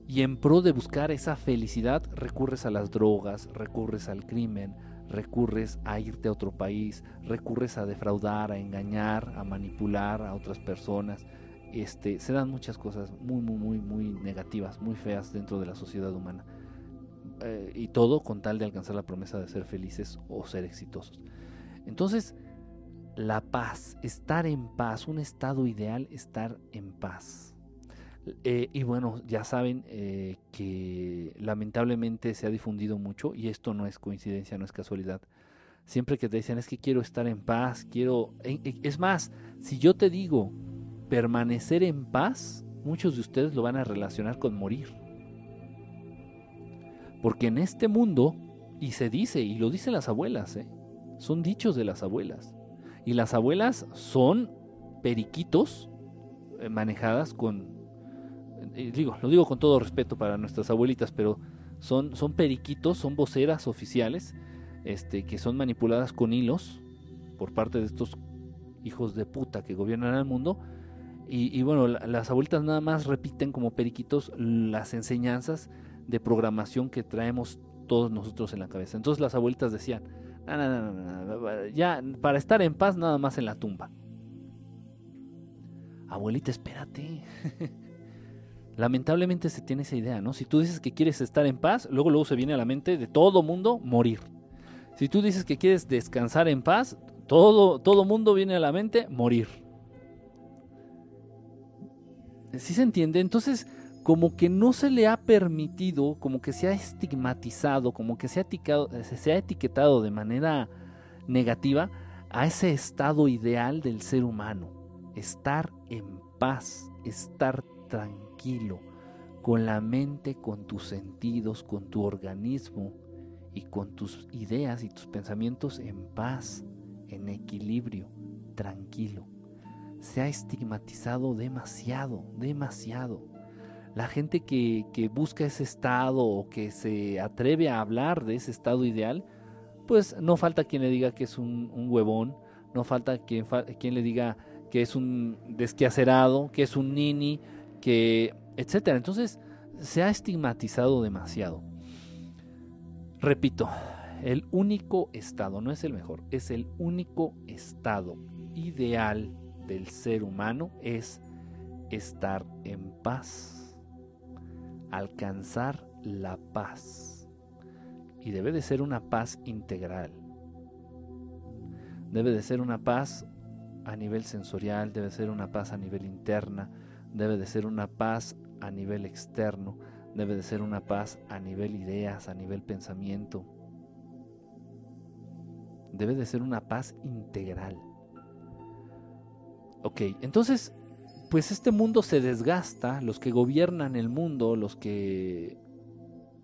Y en pro de buscar esa felicidad, recurres a las drogas, recurres al crimen, recurres a irte a otro país, recurres a defraudar, a engañar, a manipular a otras personas. Este, se dan muchas cosas muy, muy, muy, muy negativas, muy feas dentro de la sociedad humana. Eh, y todo con tal de alcanzar la promesa de ser felices o ser exitosos. Entonces, la paz, estar en paz, un estado ideal, estar en paz. Eh, y bueno, ya saben eh, que lamentablemente se ha difundido mucho y esto no es coincidencia, no es casualidad. Siempre que te dicen es que quiero estar en paz, quiero... Es más, si yo te digo permanecer en paz, muchos de ustedes lo van a relacionar con morir. Porque en este mundo, y se dice, y lo dicen las abuelas, ¿eh? son dichos de las abuelas. Y las abuelas son periquitos eh, manejadas con, eh, digo, lo digo con todo respeto para nuestras abuelitas, pero son, son periquitos, son voceras oficiales, este, que son manipuladas con hilos por parte de estos hijos de puta que gobiernan el mundo. Y, bueno, las abuelitas nada más repiten como periquitos las enseñanzas de programación que traemos todos nosotros en la cabeza. Entonces las abuelitas decían, ya para estar en paz nada más en la tumba. Abuelita, espérate. *laughs* Lamentablemente se tiene esa idea, ¿no? Si tú dices que quieres estar en paz, luego luego se viene a la mente de todo mundo morir. Si tú dices que quieres descansar en paz, todo todo mundo viene a la mente morir. ¿Sí se entiende? Entonces, como que no se le ha permitido, como que se ha estigmatizado, como que se ha, se ha etiquetado de manera negativa a ese estado ideal del ser humano, estar en paz, estar tranquilo, con la mente, con tus sentidos, con tu organismo y con tus ideas y tus pensamientos en paz, en equilibrio, tranquilo. Se ha estigmatizado demasiado, demasiado la gente que, busca ese estado o que se atreve a hablar de ese estado ideal, pues no falta quien le diga que es un, huevón, no falta quien, quien, le diga que es un desquacerado, que es un nini, que etcétera. Entonces se ha estigmatizado demasiado. Repito, el único estado, no es el mejor, es el único estado ideal del ser humano es estar en paz alcanzar la paz. Y debe de ser una paz integral. Debe de ser una paz a nivel sensorial, debe ser una paz a nivel interna, debe de ser una paz a nivel externo, debe de ser una paz a nivel ideas, a nivel pensamiento. Debe de ser una paz integral. Ok, entonces pues este mundo se desgasta, los que gobiernan el mundo, los que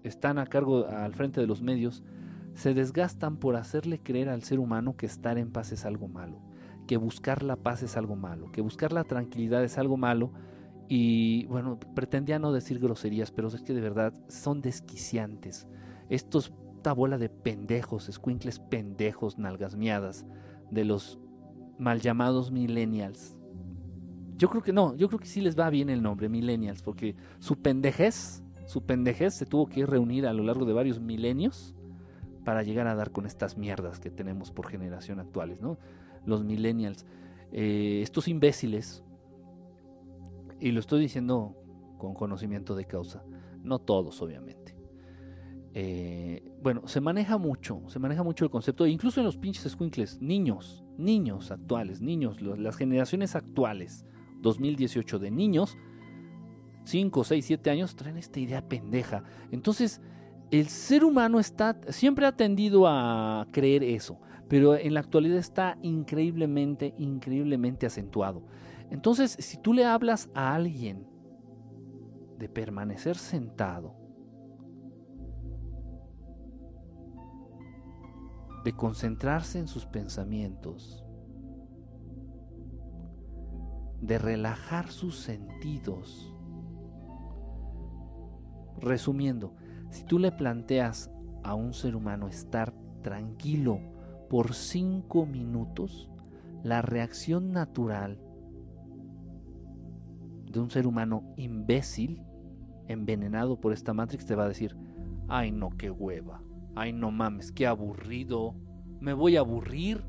están a cargo al frente de los medios, se desgastan por hacerle creer al ser humano que estar en paz es algo malo, que buscar la paz es algo malo, que buscar la tranquilidad es algo malo. Y bueno, pretendía no decir groserías, pero es que de verdad son desquiciantes. Estos, bola de pendejos, escuincles pendejos, nalgas miadas, de los mal llamados millennials, yo creo que no, yo creo que sí les va bien el nombre, millennials, porque su pendejez, su pendejez se tuvo que reunir a lo largo de varios milenios para llegar a dar con estas mierdas que tenemos por generación actuales, ¿no? Los millennials, eh, estos imbéciles, y lo estoy diciendo con conocimiento de causa, no todos obviamente. Eh, bueno, se maneja mucho, se maneja mucho el concepto, incluso en los pinches squinkles, niños, niños actuales, niños, las generaciones actuales, 2018 de niños, 5, 6, 7 años, traen esta idea pendeja. Entonces, el ser humano está, siempre ha tendido a creer eso, pero en la actualidad está increíblemente, increíblemente acentuado. Entonces, si tú le hablas a alguien de permanecer sentado, de concentrarse en sus pensamientos, de relajar sus sentidos. Resumiendo, si tú le planteas a un ser humano estar tranquilo por cinco minutos, la reacción natural de un ser humano imbécil, envenenado por esta Matrix, te va a decir, ay no, qué hueva, Ay, no mames, qué aburrido. Me voy a aburrir.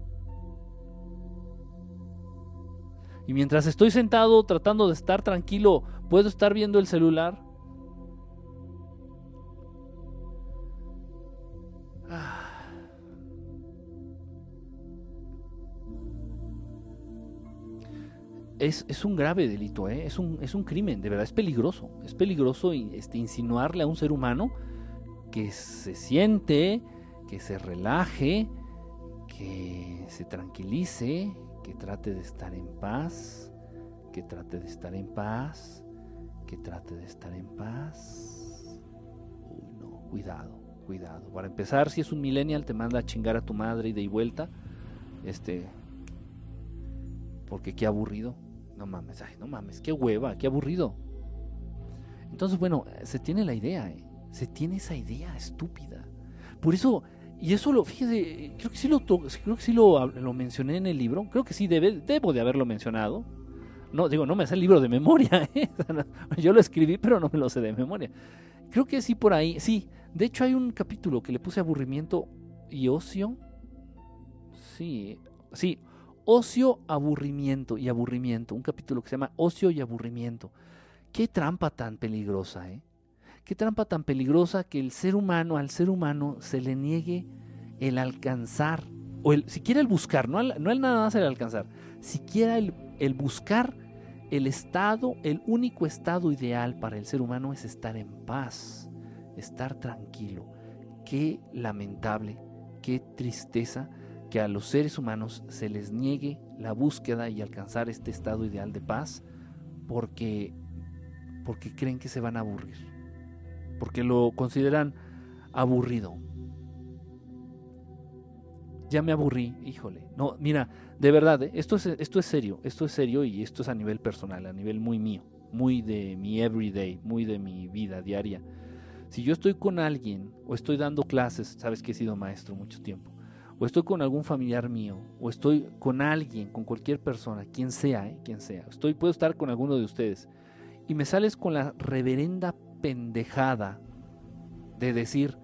Y mientras estoy sentado tratando de estar tranquilo, ¿puedo estar viendo el celular? es, un grave delito, ¿eh? es, un, es un crimen, de verdad, es peligroso. Es peligroso este, insinuarle a un ser humano que se siente, que se relaje, que se tranquilice, que trate de estar en paz, que trate de estar en paz, que trate de estar en paz. Uy, no, cuidado, cuidado. Para empezar, si es un millennial, te manda a chingar a tu madre y de vuelta. Este, porque qué aburrido. No mames, ay, no mames, qué hueva, qué aburrido. Entonces, bueno, se tiene la idea, ¿eh? Se tiene esa idea estúpida. Por eso, y eso lo, fíjese, creo que sí lo, creo que sí lo, lo mencioné en el libro, creo que sí debe, debo de haberlo mencionado. No, digo, no me hace el libro de memoria, *laughs* ¿eh? yo lo escribí, pero no me lo sé de memoria. Creo que sí por ahí, sí. De hecho hay un capítulo que le puse aburrimiento y ocio. Sí, sí, Ocio, aburrimiento y aburrimiento. Un capítulo que se llama Ocio y aburrimiento. Qué trampa tan peligrosa, ¿eh? Qué trampa tan peligrosa que el ser humano, al ser humano, se le niegue el alcanzar, o el, siquiera el buscar, no, no el nada más el alcanzar, siquiera el, el buscar el estado, el único estado ideal para el ser humano es estar en paz, estar tranquilo. Qué lamentable, qué tristeza que a los seres humanos se les niegue la búsqueda y alcanzar este estado ideal de paz porque, porque creen que se van a aburrir, porque lo consideran aburrido. Ya me aburrí, híjole. No, mira, de verdad, ¿eh? esto es, esto es serio, esto es serio y esto es a nivel personal, a nivel muy mío, muy de mi everyday, muy de mi vida diaria. Si yo estoy con alguien o estoy dando clases, sabes que he sido maestro mucho tiempo, o estoy con algún familiar mío, o estoy con alguien, con cualquier persona, quien sea, ¿eh? quien sea, estoy, puedo estar con alguno de ustedes, y me sales con la reverenda pendejada de decir,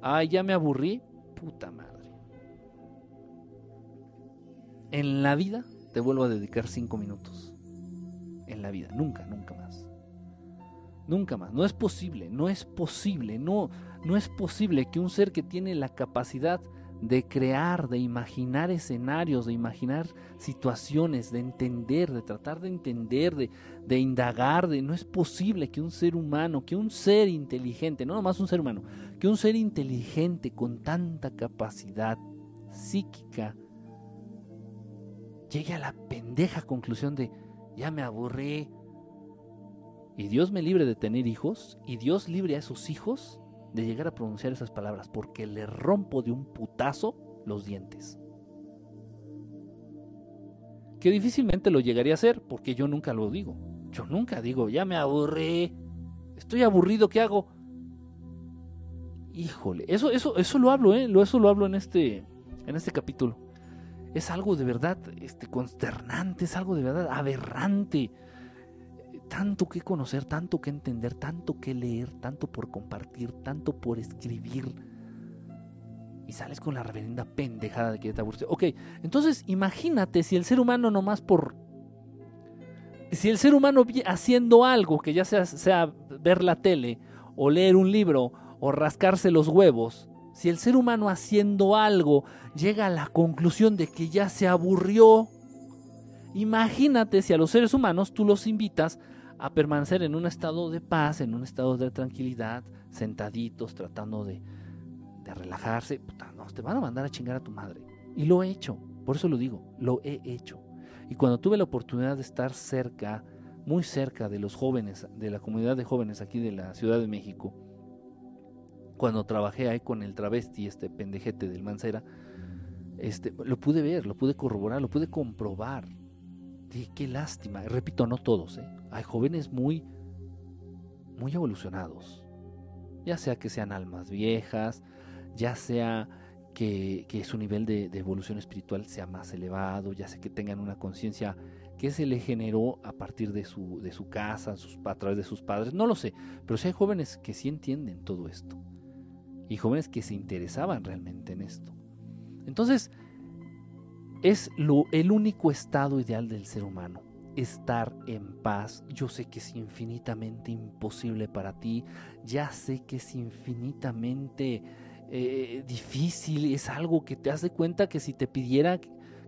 ay, ya me aburrí, puta madre. En la vida te vuelvo a dedicar cinco minutos. En la vida, nunca, nunca más. Nunca más. No es posible, no es posible, no, no es posible que un ser que tiene la capacidad de crear, de imaginar escenarios, de imaginar situaciones, de entender, de tratar de entender, de, indagar, de no es posible que un ser humano, que un ser inteligente, no nomás un ser humano, que un ser inteligente con tanta capacidad psíquica llegue a la pendeja conclusión de ya me aburrí. Y Dios me libre de tener hijos, y Dios libre a esos hijos de llegar a pronunciar esas palabras porque le rompo de un putazo los dientes. Que difícilmente lo llegaría a hacer porque yo nunca lo digo. Yo nunca digo, ya me aburrí, estoy aburrido, ¿qué hago? Híjole, eso, eso, eso lo hablo, ¿eh? Eso lo hablo en este, en este capítulo. Es algo de verdad este, consternante, es algo de verdad aberrante tanto que conocer, tanto que entender, tanto que leer, tanto por compartir, tanto por escribir. Y sales con la reverenda pendejada de que te aburriste. Ok, entonces imagínate si el ser humano nomás por... Si el ser humano haciendo algo, que ya sea, sea ver la tele, o leer un libro, o rascarse los huevos, si el ser humano haciendo algo llega a la conclusión de que ya se aburrió, imagínate si a los seres humanos tú los invitas a permanecer en un estado de paz, en un estado de tranquilidad, sentaditos, tratando de, relajarse. Puta, no, te van a mandar a chingar a tu madre. Y lo he hecho, por eso lo digo, lo he hecho. Y cuando tuve la oportunidad de estar cerca, muy cerca de los jóvenes, de la comunidad de jóvenes aquí de la Ciudad de México, cuando trabajé ahí con el travesti, este pendejete del Mancera, este, lo pude ver, lo pude corroborar, lo pude comprobar qué lástima. Repito, no todos. ¿eh? Hay jóvenes muy, muy evolucionados. Ya sea que sean almas viejas, ya sea que, su nivel de, evolución espiritual sea más elevado, ya sea que tengan una conciencia que se le generó a partir de su, de su casa, a través de sus padres, no lo sé, pero si hay jóvenes que sí entienden todo esto y jóvenes que se interesaban realmente en esto. Entonces, es lo, el único estado ideal del ser humano, estar en paz. Yo sé que es infinitamente imposible para ti, ya sé que es infinitamente eh, difícil, es algo que te hace cuenta que si te pidiera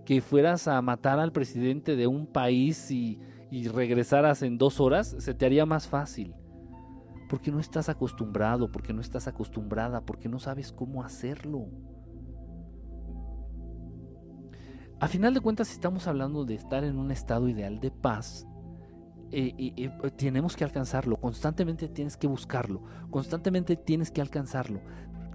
que fueras a matar al presidente de un país y, y regresaras en dos horas, se te haría más fácil. Porque no estás acostumbrado, porque no estás acostumbrada, porque no sabes cómo hacerlo. A final de cuentas, si estamos hablando de estar en un estado ideal de paz, eh, eh, tenemos que alcanzarlo, constantemente tienes que buscarlo, constantemente tienes que alcanzarlo,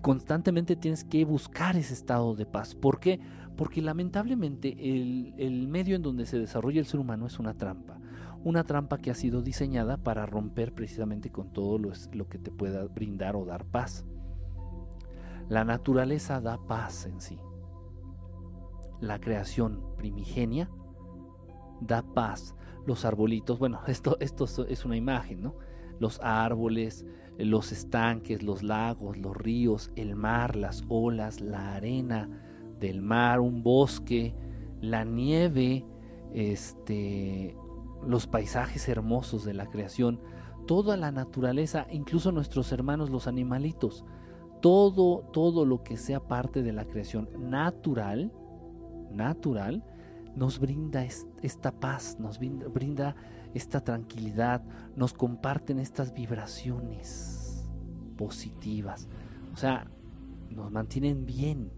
constantemente tienes que buscar ese estado de paz. ¿Por qué? Porque lamentablemente el, medio en donde se desarrolla el ser humano es una trampa, una trampa que ha sido diseñada para romper precisamente con todo lo que te pueda brindar o dar paz. La naturaleza da paz en sí la creación primigenia da paz. Los arbolitos, bueno, *laughs* esto, esto es una imagen, ¿no? Los árboles, los estanques, los lagos, los ríos, el mar, las olas, la arena del mar, un bosque, la nieve, este, los paisajes hermosos de la creación, toda la naturaleza, incluso nuestros hermanos los animalitos, todo, todo lo que sea parte de la creación natural, natural, nos brinda esta paz, nos brinda esta tranquilidad, nos comparten estas vibraciones positivas. O sea, nos mantienen bien,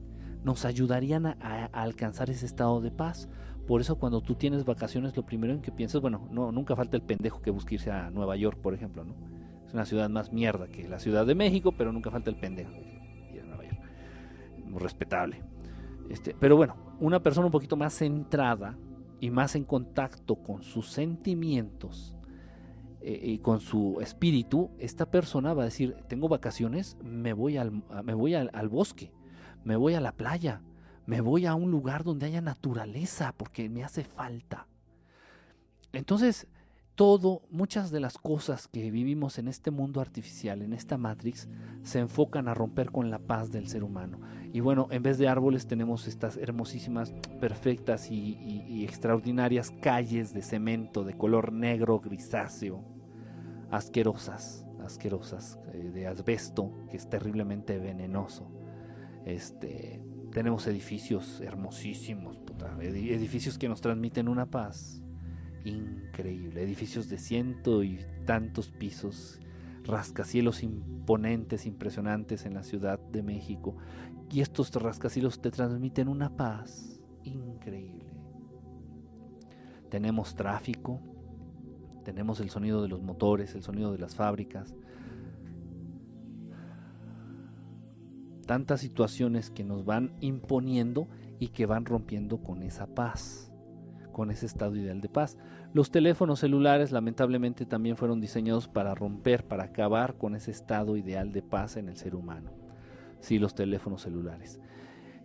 nos ayudarían a, alcanzar ese estado de paz. Por eso cuando tú tienes vacaciones, lo primero en que piensas, bueno, no, nunca falta el pendejo que busque irse a Nueva York, por ejemplo, ¿no? Es una ciudad más mierda que la Ciudad de México, pero nunca falta el pendejo ir a Nueva York. Respetable. Este, pero bueno, una persona un poquito más centrada y más en contacto con sus sentimientos eh, y con su espíritu, esta persona va a decir, tengo vacaciones, me voy, al, me voy al, al bosque, me voy a la playa, me voy a un lugar donde haya naturaleza, porque me hace falta. Entonces, todo, muchas de las cosas que vivimos en este mundo artificial, en esta Matrix, se enfocan a romper con la paz del ser humano. Y bueno, en vez de árboles tenemos estas hermosísimas, perfectas y, extraordinarias calles de cemento de color negro grisáceo, asquerosas, asquerosas, eh, de asbesto, que es terriblemente venenoso. Este, tenemos edificios hermosísimos, edificios que nos transmiten una paz increíble. Edificios de ciento y tantos pisos, rascacielos imponentes, impresionantes en la Ciudad de México. Y estos rascacielos te transmiten una paz increíble. Tenemos tráfico, tenemos el sonido de los motores, el sonido de las fábricas. Tantas situaciones que nos van imponiendo y que van rompiendo con esa paz con ese estado ideal de paz. Los teléfonos celulares lamentablemente también fueron diseñados para romper, para acabar con ese estado ideal de paz en el ser humano. Sí, los teléfonos celulares.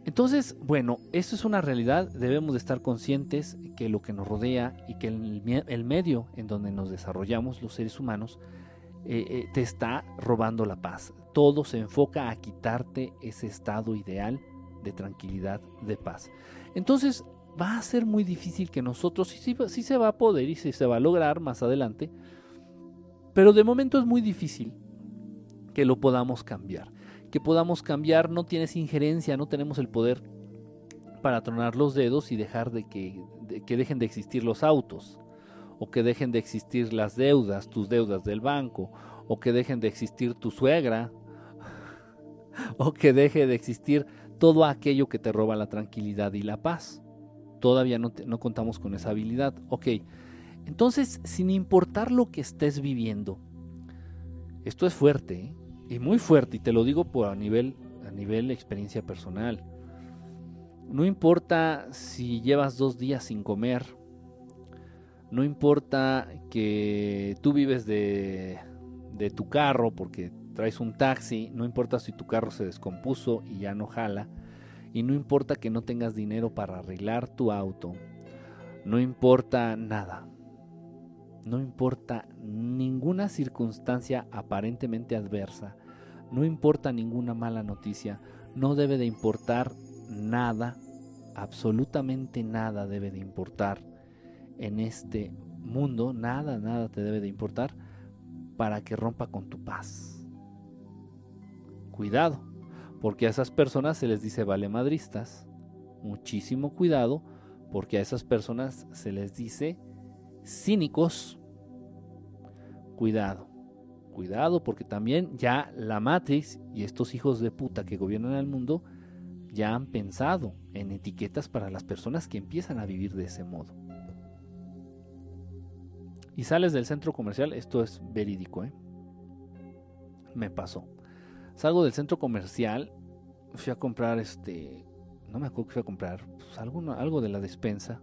Entonces, bueno, esto es una realidad, debemos de estar conscientes que lo que nos rodea y que el, medio en donde nos desarrollamos los seres humanos eh, eh, te está robando la paz. Todo se enfoca a quitarte ese estado ideal de tranquilidad, de paz. Entonces, va a ser muy difícil que nosotros, sí, se va a poder y sí se va a lograr más adelante, pero de momento es muy difícil que lo podamos cambiar. Que podamos cambiar, no tienes injerencia, no tenemos el poder para tronar los dedos y dejar de que, que dejen de existir los autos, o que dejen de existir las deudas, tus deudas del banco, o que dejen de existir tu suegra, *laughs* o que deje de existir todo aquello que te roba la tranquilidad y la paz todavía no, contamos con esa habilidad. Ok, entonces, sin importar lo que estés viviendo, esto es fuerte, ¿eh? y muy fuerte, y te lo digo por a nivel, a nivel experiencia personal. No importa si llevas dos días sin comer, no importa que tú vives de, de tu carro porque traes un taxi, no importa si tu carro se descompuso y ya no jala, y no importa que no tengas dinero para arreglar tu auto, no importa nada, no importa ninguna circunstancia aparentemente adversa, no importa ninguna mala noticia, no debe de importar nada, absolutamente nada debe de importar en este mundo, nada, nada te debe de importar para que rompa con tu paz. Cuidado, porque a esas personas se les dice vale madristas. Muchísimo cuidado, porque a esas personas se les dice cínicos. Cuidado, cuidado, porque también ya la Matrix y estos hijos de puta que gobiernan el mundo ya han pensado en etiquetas para las personas que empiezan a vivir de ese modo. Y sales del centro comercial, esto es verídico, ¿eh? Me pasó. Salgo del centro comercial, fui a comprar este, no me acuerdo que fui a comprar, pues algo, de la despensa.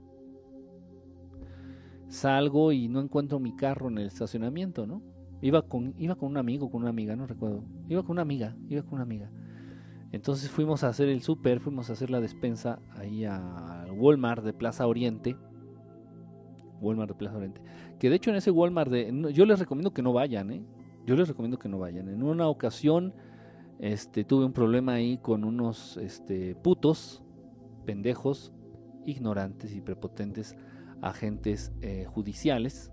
Salgo y no encuentro mi carro en el estacionamiento, ¿no? Iba con, iba con un amigo, con una amiga, no recuerdo. Iba con una amiga, iba con una amiga. Entonces fuimos a hacer el súper, fuimos a hacer la despensa ahí al Walmart de Plaza Oriente. Walmart de Plaza Oriente. Que de hecho en ese Walmart de... Yo les recomiendo que no vayan, ¿eh? Yo les recomiendo que no vayan. En una ocasión este, tuve un problema ahí con unos este, putos, pendejos, ignorantes y prepotentes agentes eh, judiciales.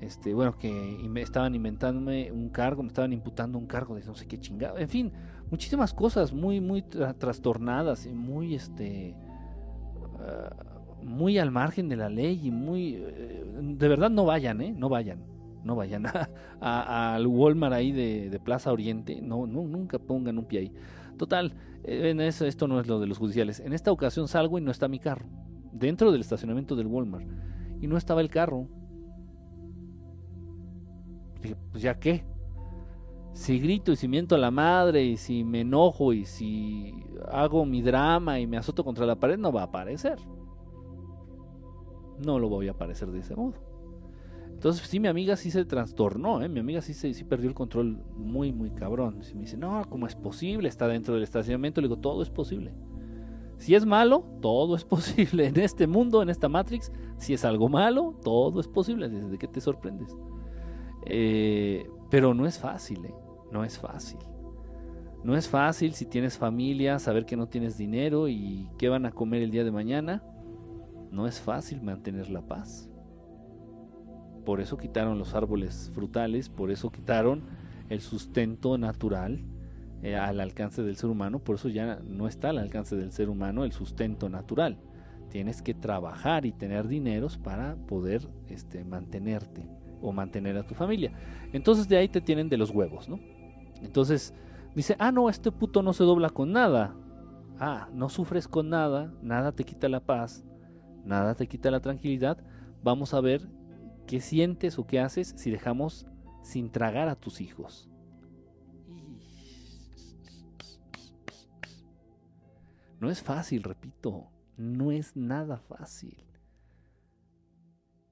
Este, bueno, que estaban inventándome un cargo, me estaban imputando un cargo de no sé qué chingado. En fin, muchísimas cosas muy, muy trastornadas y muy, este, ah, muy al margen de la ley y muy, eh, de verdad no vayan, ¿eh? No vayan no vayan *laughs* al Walmart ahí de, Plaza Oriente, no, no, nunca pongan un pie ahí. Total, eh, esto no es lo de los judiciales. En esta ocasión salgo y no está mi carro, dentro del estacionamiento del Walmart, y no estaba el carro. Dije, pues ya qué. Si grito y si miento a la madre y si me enojo y si hago mi drama y me azoto contra la pared, no va a aparecer. No lo voy a aparecer de ese modo. Entonces, sí, mi amiga sí se trastornó, ¿eh? mi amiga sí, se, sí perdió el control muy, muy cabrón. me dice, no, ¿cómo es posible? Está dentro del estacionamiento. Le digo, todo es posible. Si es malo, todo es *laughs* posible. En este mundo, en esta Matrix, si es algo malo, todo es posible. ¿Desde qué te sorprendes? Eh, pero no es fácil, ¿eh? No es fácil. No es fácil si tienes familia, saber que no tienes dinero y qué van a comer el día de mañana. No es fácil mantener la paz por eso quitaron los árboles frutales, por eso quitaron el sustento natural eh, al alcance del ser humano, por eso ya no está al alcance del ser humano el sustento natural. Tienes que trabajar y tener dineros para poder este, mantenerte o mantener a tu familia. Entonces de ahí te tienen de los huevos, ¿no? Entonces dice, ah, no, este puto no se dobla con nada. Ah, no sufres con nada, nada te quita la paz, nada te quita la tranquilidad. Vamos a ver ¿Qué sientes o qué haces si dejamos sin tragar a tus hijos? No es fácil, repito, no es nada fácil.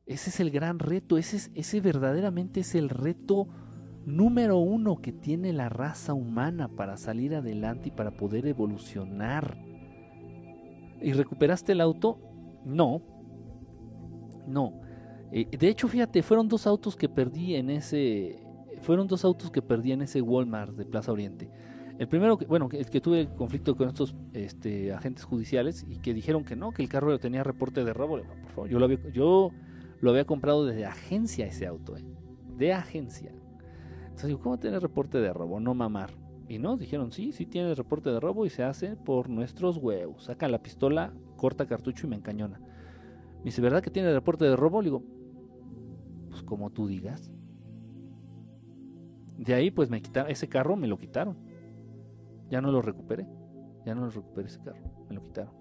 Ese es el gran reto, ese, ese verdaderamente es el reto número uno que tiene la raza humana para salir adelante y para poder evolucionar. ¿Y recuperaste el auto? No, no. De hecho, fíjate, fueron dos autos que perdí en ese. Fueron dos autos que perdí en ese Walmart de Plaza Oriente. El primero, que, bueno, el que tuve conflicto con estos este, agentes judiciales y que dijeron que no, que el carro tenía reporte de robo. Por favor, yo lo había, yo lo había comprado desde agencia ese auto, ¿eh? de agencia. Entonces digo, ¿cómo tiene reporte de robo? No mamar. Y no, dijeron, sí, sí tiene reporte de robo y se hace por nuestros huevos. Saca la pistola, corta cartucho y me encañona. Me dice, ¿verdad que tiene reporte de robo? Le digo, pues, como tú digas. De ahí pues me quitaron, ese carro me lo quitaron. Ya no lo recuperé. Ya no lo recuperé ese carro, me lo quitaron.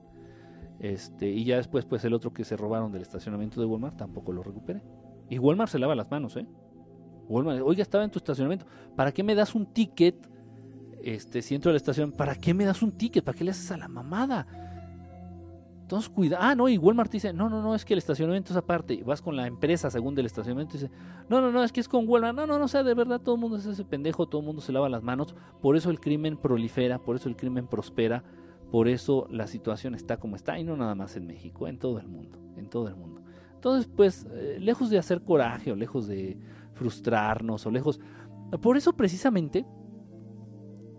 Este, y ya después pues el otro que se robaron del estacionamiento de Walmart tampoco lo recuperé. Y Walmart se lava las manos, ¿eh? Walmart, oiga, estaba en tu estacionamiento. ¿Para qué me das un ticket? Este, si entro al estacionamiento, ¿para qué me das un ticket? ¿Para qué le haces a la mamada? Entonces, cuida. Ah, no, y Walmart dice, no, no, no, es que el estacionamiento es aparte. Vas con la empresa según del estacionamiento y dice, no, no, no, es que es con Walmart. No, no, no, o sea, de verdad todo el mundo es ese pendejo, todo el mundo se lava las manos. Por eso el crimen prolifera, por eso el crimen prospera, por eso la situación está como está. Y no nada más en México, en todo el mundo, en todo el mundo. Entonces, pues, eh, lejos de hacer coraje o lejos de frustrarnos o lejos... Por eso precisamente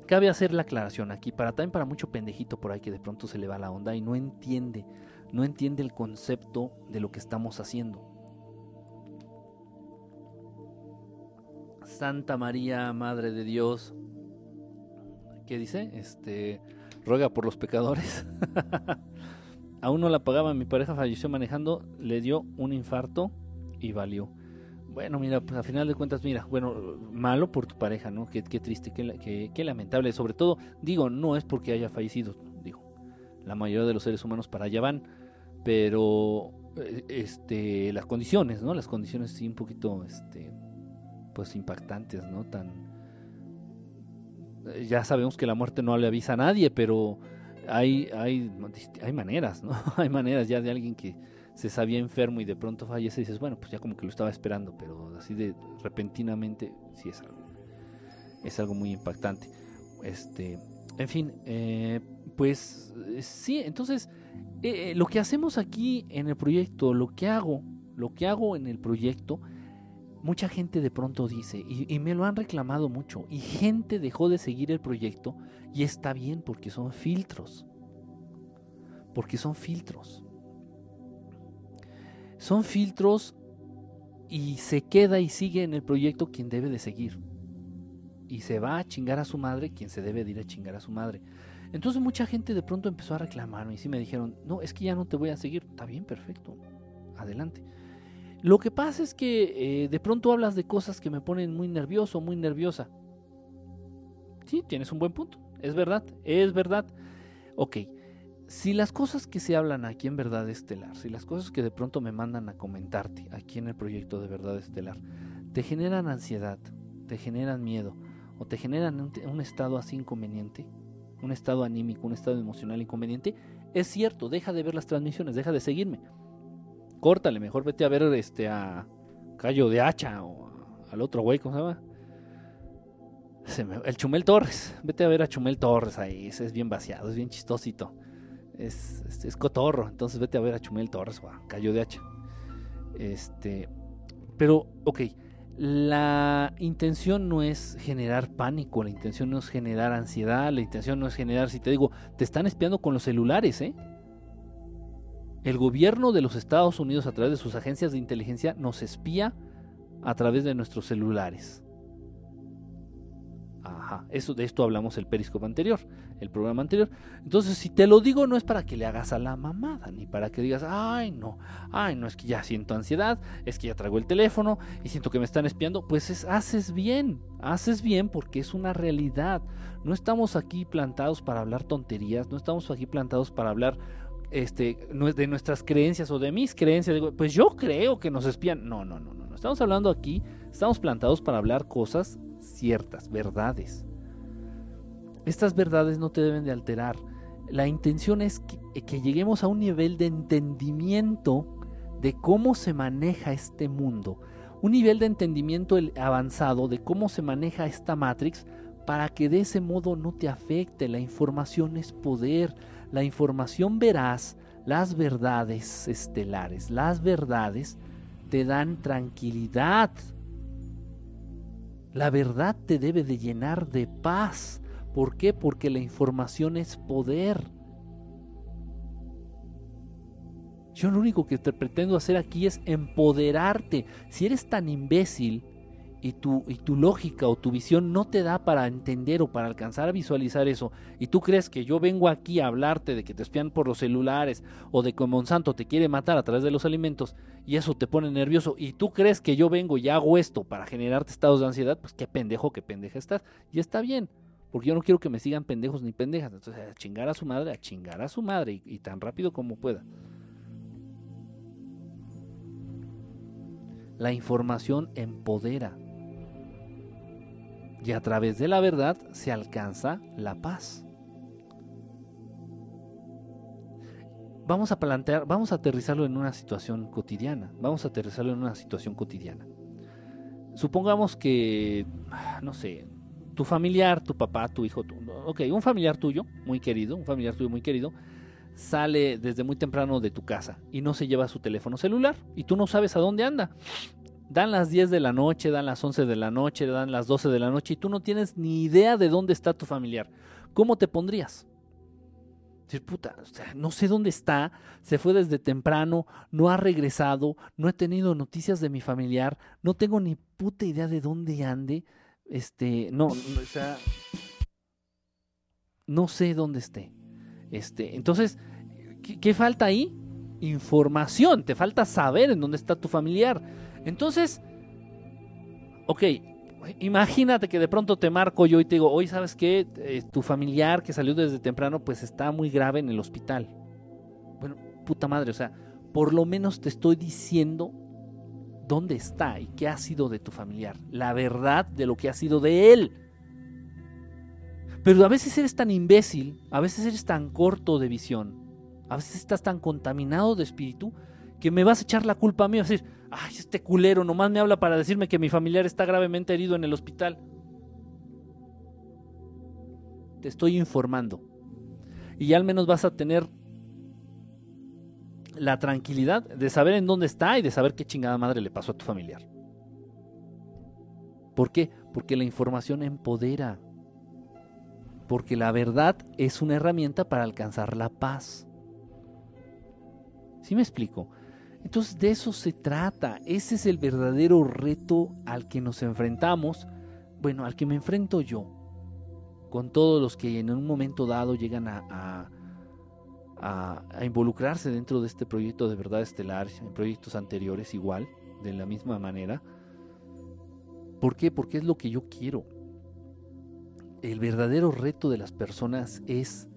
cabe hacer la aclaración aquí, para también para mucho pendejito por ahí que de pronto se le va la onda y no entiende, no entiende el concepto de lo que estamos haciendo. Santa María, Madre de Dios, ¿qué dice? Este, ruega por los pecadores. *laughs* Aún no la pagaba, mi pareja falleció manejando, le dio un infarto y valió. Bueno, mira, pues a final de cuentas, mira, bueno, malo por tu pareja, ¿no? Qué, triste, qué, lamentable. Sobre todo, digo, no es porque haya fallecido, digo, la mayoría de los seres humanos para allá van, pero eh, este, las condiciones, ¿no? Las condiciones sí un poquito, este, pues impactantes, ¿no? Tan, ya sabemos que la muerte no le avisa a nadie, pero hay, hay, hay maneras, ¿no? *laughs* hay maneras ya de alguien que se sabía enfermo y de pronto fallece dices, bueno, pues ya como que lo estaba esperando, pero así de repentinamente sí es algo, es algo muy impactante. Este, en fin, eh, pues sí, entonces eh, eh, lo que hacemos aquí en el proyecto, lo que hago, lo que hago en el proyecto, mucha gente de pronto dice, y, me lo han reclamado mucho, y gente dejó de seguir el proyecto, y está bien porque son filtros, porque son filtros son filtros y se queda y sigue en el proyecto quien debe de seguir. Y se va a chingar a su madre quien se debe de ir a chingar a su madre. Entonces mucha gente de pronto empezó a reclamarme y sí me dijeron, no, es que ya no te voy a seguir. Está bien, perfecto. Adelante. Lo que pasa es que eh, de pronto hablas de cosas que me ponen muy nervioso, muy nerviosa. Sí, tienes un buen punto. Es verdad, es verdad. Ok, si las cosas que se hablan aquí en Verdad Estelar, si las cosas que de pronto me mandan a comentarte aquí en el proyecto de Verdad Estelar, te generan ansiedad, te generan miedo o te generan un, estado así inconveniente, un estado anímico, un estado emocional inconveniente, es cierto, deja de ver las transmisiones, deja de seguirme. Córtale, mejor vete a ver este a Cayo de Hacha o al otro güey, ¿cómo se llama? el Chumel Torres, vete a ver a Chumel Torres ahí, es bien vaciado, es bien chistosito es, es, cotorro. Entonces vete a ver a Chumel Torres o a Cayo de Hacha. Este, pero, ok, la intención no es generar pánico, la intención no es generar ansiedad, la intención no es generar, si te digo, te están espiando con los celulares, ¿eh? El gobierno de los Estados Unidos a través de sus agencias de inteligencia nos espía a través de nuestros celulares. Ajá, eso, de esto hablamos el periscope anterior, el programa anterior. Entonces, si te lo digo, no es para que le hagas a la mamada, ni para que digas, ay, no, ay, no, es que ya siento ansiedad, es que ya traigo el teléfono y siento que me están espiando. Pues es, haces bien, haces bien porque es una realidad. No estamos aquí plantados para hablar tonterías, no estamos aquí plantados para hablar este, de nuestras creencias o de mis creencias. Pues yo creo que nos espían. No, no, no, no. Estamos hablando aquí, estamos plantados para hablar cosas ciertas, verdades. Estas verdades no te deben de alterar. La intención es que, que lleguemos a un nivel de entendimiento de cómo se maneja este mundo, un nivel de entendimiento avanzado de cómo se maneja esta Matrix para que de ese modo no te afecte. La información es poder, la información veraz, las verdades estelares, las verdades te dan tranquilidad, la verdad te debe de llenar de paz. ¿Por qué? Porque la información es poder. Yo lo único que te pretendo hacer aquí es empoderarte. Si eres tan imbécil y tu, y tu lógica o tu visión no te da para entender o para alcanzar a visualizar eso, y tú crees que yo vengo aquí a hablarte de que te espían por los celulares o de que Monsanto te quiere matar a través de los alimentos y eso te pone nervioso, y tú crees que yo vengo y hago esto para generarte estados de ansiedad, pues qué pendejo, qué pendeja estás. Y está bien, porque yo no quiero que me sigan pendejos ni pendejas. Entonces, a chingar a su madre, a chingar a su madre y tan rápido como pueda. La información empodera y a través de la verdad se alcanza la paz. Vamos a plantear, vamos a aterrizarlo en una situación cotidiana. Vamos a aterrizarlo en una situación cotidiana. Supongamos que, no sé, tu familiar, tu papá, tu hijo, tu, ok, un familiar tuyo, muy querido, un familiar tuyo muy querido, sale desde muy temprano de tu casa y no se lleva su teléfono celular y tú no sabes a dónde anda. Dan las 10 de la noche, dan las 11 de la noche, dan las 12 de la noche y tú no tienes ni idea de dónde está tu familiar. ¿Cómo te pondrías? Puta, no sé dónde está, se fue desde temprano, no ha regresado, no he tenido noticias de mi familiar, no tengo ni puta idea de dónde ande, este, no, no sé dónde esté. Este, entonces, ¿qué, falta ahí? Información, te falta saber en dónde está tu familiar. Entonces, ok, imagínate que de pronto te marco yo y te digo, oye, ¿sabes qué? Eh, tu familiar que salió desde temprano, pues está muy grave en el hospital. Bueno, puta madre, o sea, por lo menos te estoy diciendo dónde está y qué ha sido de tu familiar. La verdad de lo que ha sido de él. Pero a veces eres tan imbécil, a veces eres tan corto de visión, a veces estás tan contaminado de espíritu que me vas a echar la culpa a mí. Vas a decir, ay, este culero nomás me habla para decirme que mi familiar está gravemente herido en el hospital. Te estoy informando. Y ya al menos vas a tener la tranquilidad de saber en dónde está y de saber qué chingada madre le pasó a tu familiar. ¿Por qué? Porque la información empodera. Porque la verdad es una herramienta para alcanzar la paz. ¿Sí me explico? Entonces de eso se trata. Ese es el verdadero reto al que nos enfrentamos. Bueno, al que me enfrento yo. Con todos los que en un momento dado llegan a, involucrarse dentro de este proyecto de verdad estelar, en proyectos anteriores igual, de la misma manera. ¿Por qué? Porque es lo que yo quiero. El verdadero reto de las personas es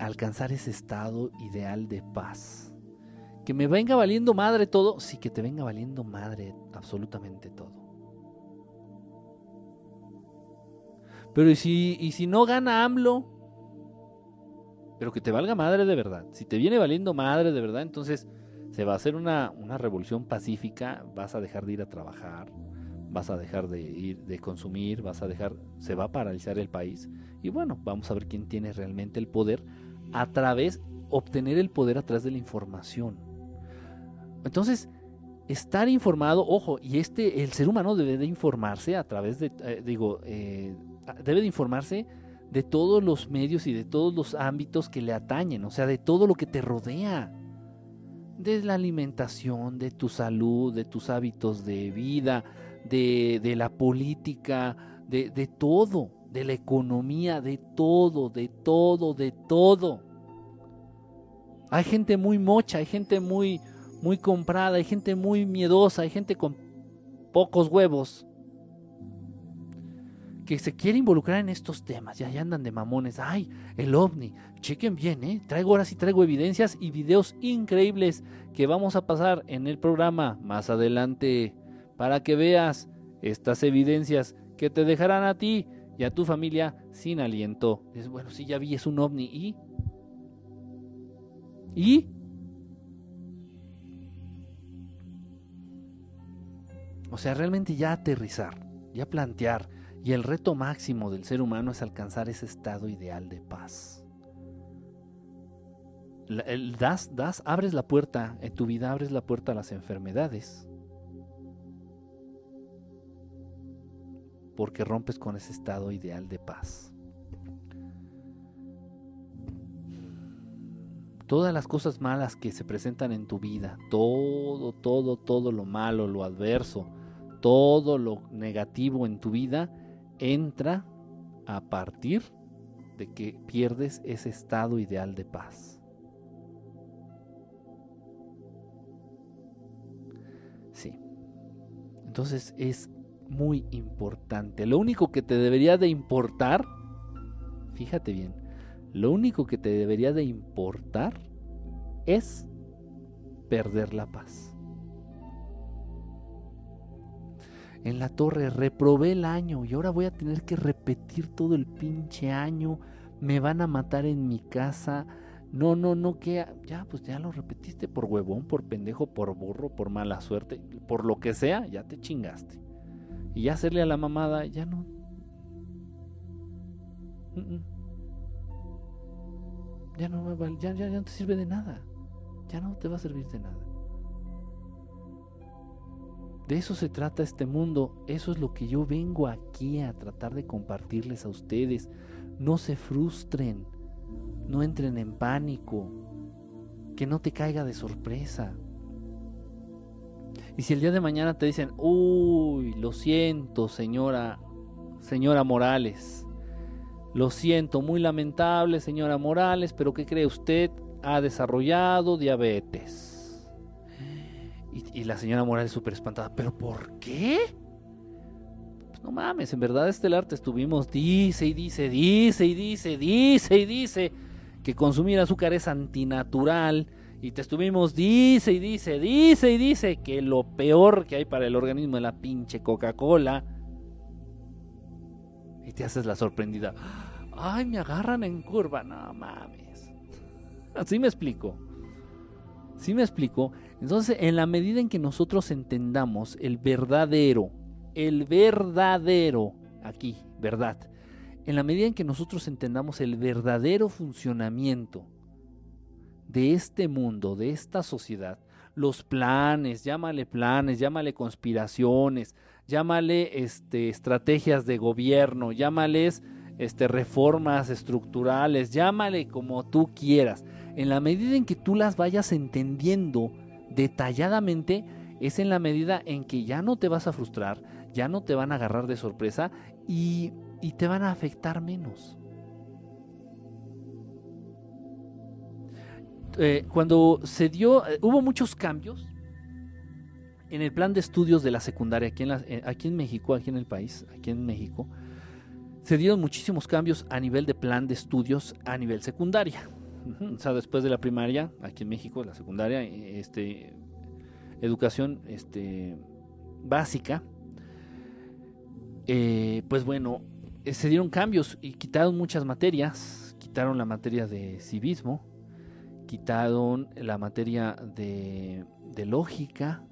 alcanzar ese estado ideal de paz que me venga valiendo madre todo, sí que te venga valiendo madre absolutamente todo. Pero ¿y si, y si no gana AMLO? Pero que te valga madre de verdad. Si te viene valiendo madre de verdad, entonces se va a hacer una, una revolución pacífica, vas a dejar de ir a trabajar, vas a dejar de ir de consumir, vas a dejar, se va a paralizar el país. Y bueno, vamos a ver quién tiene realmente el poder a través, obtener el poder a través de la información. Entonces, estar informado, ojo, y este, el ser humano debe de informarse a través de, eh, digo, eh, debe de informarse de todos los medios y de todos los ámbitos que le atañen, o sea, de todo lo que te rodea, de la alimentación, de tu salud, de tus hábitos de vida, de, de la política, de, de todo, de la economía, de todo, de todo, de todo. Hay gente muy mocha, hay gente muy, muy comprada, hay gente muy miedosa, hay gente con pocos huevos que se quiere involucrar en estos temas. Ya, ya andan de mamones. Ay, el ovni. Chequen bien, ¿eh? Traigo ahora sí traigo evidencias y videos increíbles que vamos a pasar en el programa más adelante para que veas estas evidencias que te dejarán a ti y a tu familia sin aliento. Es bueno, sí, ya vi, es un ovni. ¿Y? ¿Y? O sea, realmente ya aterrizar, ya plantear. Y el reto máximo del ser humano es alcanzar ese estado ideal de paz. das, das, abres la puerta, en tu vida abres la puerta a las enfermedades. Porque rompes con ese estado ideal de paz. todas las cosas malas que se presentan en tu vida, todo, todo, todo lo malo, lo adverso, todo lo negativo en tu vida entra a partir de que pierdes ese estado ideal de paz. Sí. Entonces es muy importante. Lo único que te debería de importar, fíjate bien, lo único que te debería de importar es perder la paz. En la torre, reprobé el año y ahora voy a tener que repetir todo el pinche año, me van a matar en mi casa. No, no, no, que ya, pues ya lo repetiste por huevón, por pendejo, por burro, por mala suerte, por lo que sea, ya te chingaste. Y ya hacerle a la mamada, ya no. Ya no, ya, ya, ya no te sirve de nada. Ya no te va a servir de nada. De eso se trata este mundo. Eso es lo que yo vengo aquí a tratar de compartirles a ustedes. No se frustren. No entren en pánico. Que no te caiga de sorpresa. Y si el día de mañana te dicen, uy, lo siento, señora, señora Morales. Lo siento, muy lamentable, señora Morales, pero ¿qué cree usted? Ha desarrollado diabetes. Y, la señora Morales súper espantada, ¿pero por qué? Pues no mames, en verdad Estelar te estuvimos, dice y dice, dice y dice, dice y dice, que consumir azúcar es antinatural. Y te estuvimos, dice y dice, dice y dice, que lo peor que hay para el organismo es la pinche Coca-Cola. Y te haces la sorprendida. Ay, me agarran en curva, no mames. *laughs* Así me explico. ¿Sí me explico? Entonces, en la medida en que nosotros entendamos el verdadero, el verdadero, aquí, verdad, en la medida en que nosotros entendamos el verdadero funcionamiento de este mundo, de esta sociedad, los planes, llámale planes, llámale conspiraciones, llámale este, estrategias de gobierno, llámales este, reformas estructurales, llámale como tú quieras. En la medida en que tú las vayas entendiendo detalladamente, es en la medida en que ya no te vas a frustrar, ya no te van a agarrar de sorpresa y, y te van a afectar menos. Eh, cuando se dio, eh, hubo muchos cambios en el plan de estudios de la secundaria aquí en, eh, aquí en México, aquí en el país, aquí en México, se dieron muchísimos cambios a nivel de plan de estudios a nivel secundaria. O sea, después de la primaria, aquí en México, la secundaria, este, educación este, básica, eh, pues bueno, eh, se dieron cambios y quitaron muchas materias, quitaron la materia de civismo, quitaron la materia de, lógica,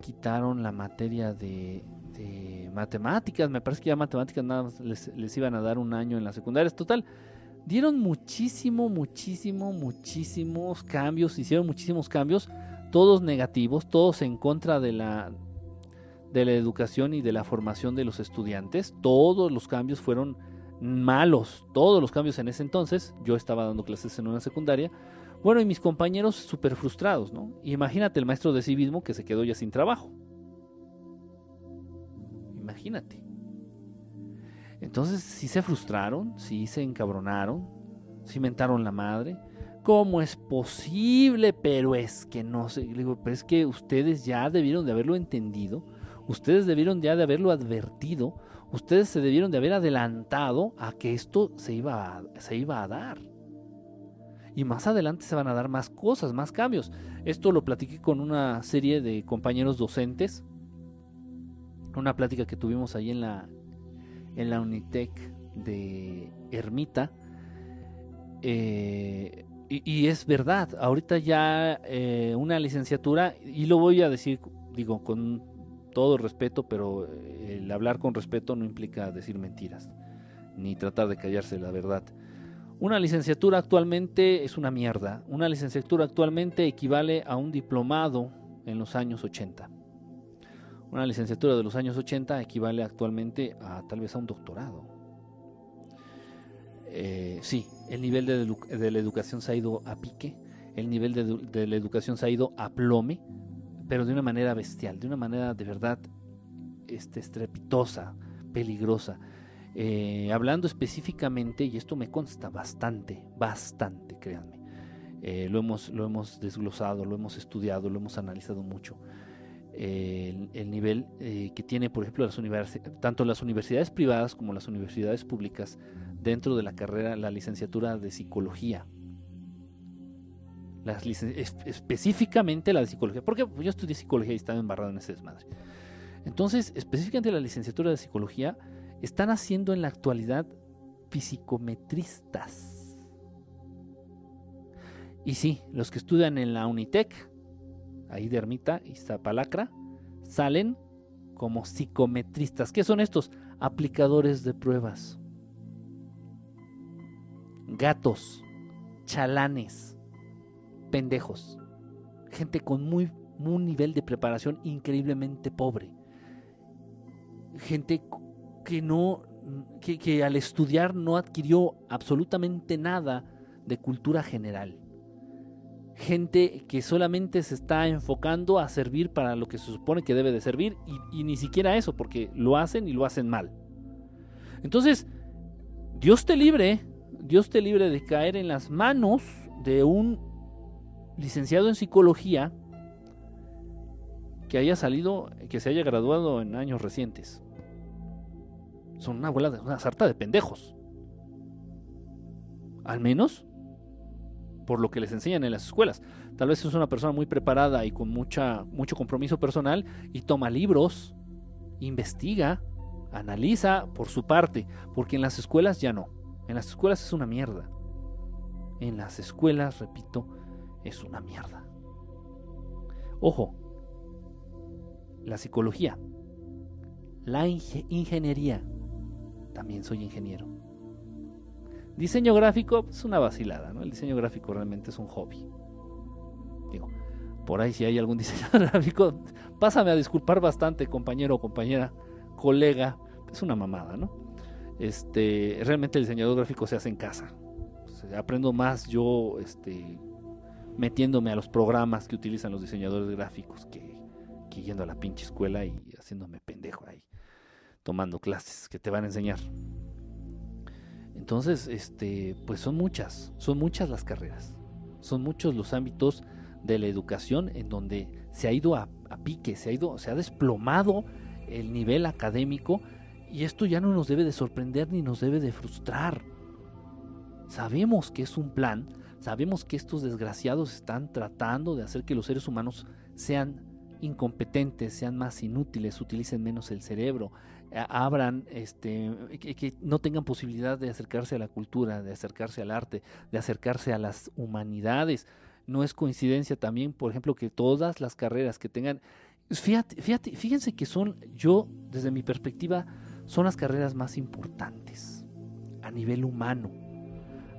quitaron la materia de, matemáticas, me parece que ya matemáticas nada más les, les, iban a dar un año en la secundaria, total, dieron muchísimo, muchísimo, muchísimos cambios, hicieron muchísimos cambios, todos negativos, todos en contra de la, de la educación y de la formación de los estudiantes. Todos los cambios fueron malos, todos los cambios en ese entonces. Yo estaba dando clases en una secundaria. Bueno, y mis compañeros súper frustrados, ¿no? imagínate el maestro de civismo que se quedó ya sin trabajo. Imagínate. Entonces sí se frustraron, sí se encabronaron, sí mentaron la madre. ¿Cómo es posible? Pero es que no sé, digo, pero es que ustedes ya debieron de haberlo entendido, ustedes debieron ya de haberlo advertido, ustedes se debieron de haber adelantado a que esto se iba se iba a dar. Y más adelante se van a dar más cosas, más cambios. Esto lo platiqué con una serie de compañeros docentes, una plática que tuvimos ahí en la, en la Unitec de Ermita. Eh, y, es verdad, ahorita ya eh, una licenciatura, y lo voy a decir, digo, con todo respeto, pero eh, el hablar con respeto no implica decir mentiras, ni tratar de callarse la verdad. Una licenciatura actualmente es una mierda. Una licenciatura actualmente equivale a un diplomado en los años 80. Una licenciatura de los años 80 equivale actualmente a tal vez a un doctorado. Eh, sí, el nivel de, la educación se ha ido a pique, el nivel de, la educación se ha ido a plome, pero de una manera bestial, de una manera de verdad este, estrepitosa, peligrosa. Eh, hablando específicamente, y esto me consta bastante, bastante, créanme, eh, lo, hemos, lo hemos desglosado, lo hemos estudiado, lo hemos analizado mucho el, nivel eh, que tiene, por ejemplo, las tanto las universidades privadas como las universidades públicas dentro de la carrera, la licenciatura de psicología. Las específicamente la de psicología, porque yo estudié psicología y estaba embarrado en ese desmadre. Entonces, específicamente la licenciatura de psicología están haciendo en la actualidad psicometristas. Y sí, los que estudian en la Unitec ahí de Ermita y Zapalacra, salen como psicometristas. ¿Qué son estos? Aplicadores de pruebas. Gatos, chalanes, pendejos. Gente con muy un nivel de preparación increíblemente pobre. Gente que no, que, que al estudiar no adquirió absolutamente nada de cultura general. Gente que solamente se está enfocando a servir para lo que se supone que debe de servir y, y ni siquiera eso, porque lo hacen y lo hacen mal. Entonces, Dios te libre, Dios te libre de caer en las manos de un licenciado en psicología que haya salido, que se haya graduado en años recientes. Son una abuela de una sarta de pendejos. Al menos por lo que les enseñan en las escuelas. Tal vez es una persona muy preparada y con mucha, mucho compromiso personal y toma libros, investiga, analiza por su parte, porque en las escuelas ya no. En las escuelas es una mierda. En las escuelas, repito, es una mierda. Ojo, la psicología, la ingeniería, también soy ingeniero. Diseño gráfico es una vacilada, ¿no? El diseño gráfico realmente es un hobby. Digo, por ahí si hay algún *laughs* diseñador gráfico, pásame a disculpar bastante, compañero o compañera, colega, es una mamada, ¿no? Este, realmente el diseñador gráfico se hace en casa. aprendo más yo este, metiéndome a los programas que utilizan los diseñadores gráficos que yendo a la pinche escuela y haciéndome pendejo ahí, tomando clases que te van a enseñar. Entonces, este, pues son muchas, son muchas las carreras, son muchos los ámbitos de la educación en donde se ha ido a, pique, se ha ido, se ha desplomado el nivel académico y esto ya no nos debe de sorprender ni nos debe de frustrar. Sabemos que es un plan, sabemos que estos desgraciados están tratando de hacer que los seres humanos sean incompetentes, sean más inútiles, utilicen menos el cerebro, abran, este, que, no tengan posibilidad de acercarse a la cultura, de acercarse al arte, de acercarse a las humanidades. No es coincidencia también, por ejemplo, que todas las carreras que tengan, fíjate, fíjate, fíjense que son, yo, desde mi perspectiva, son las carreras más importantes a nivel humano,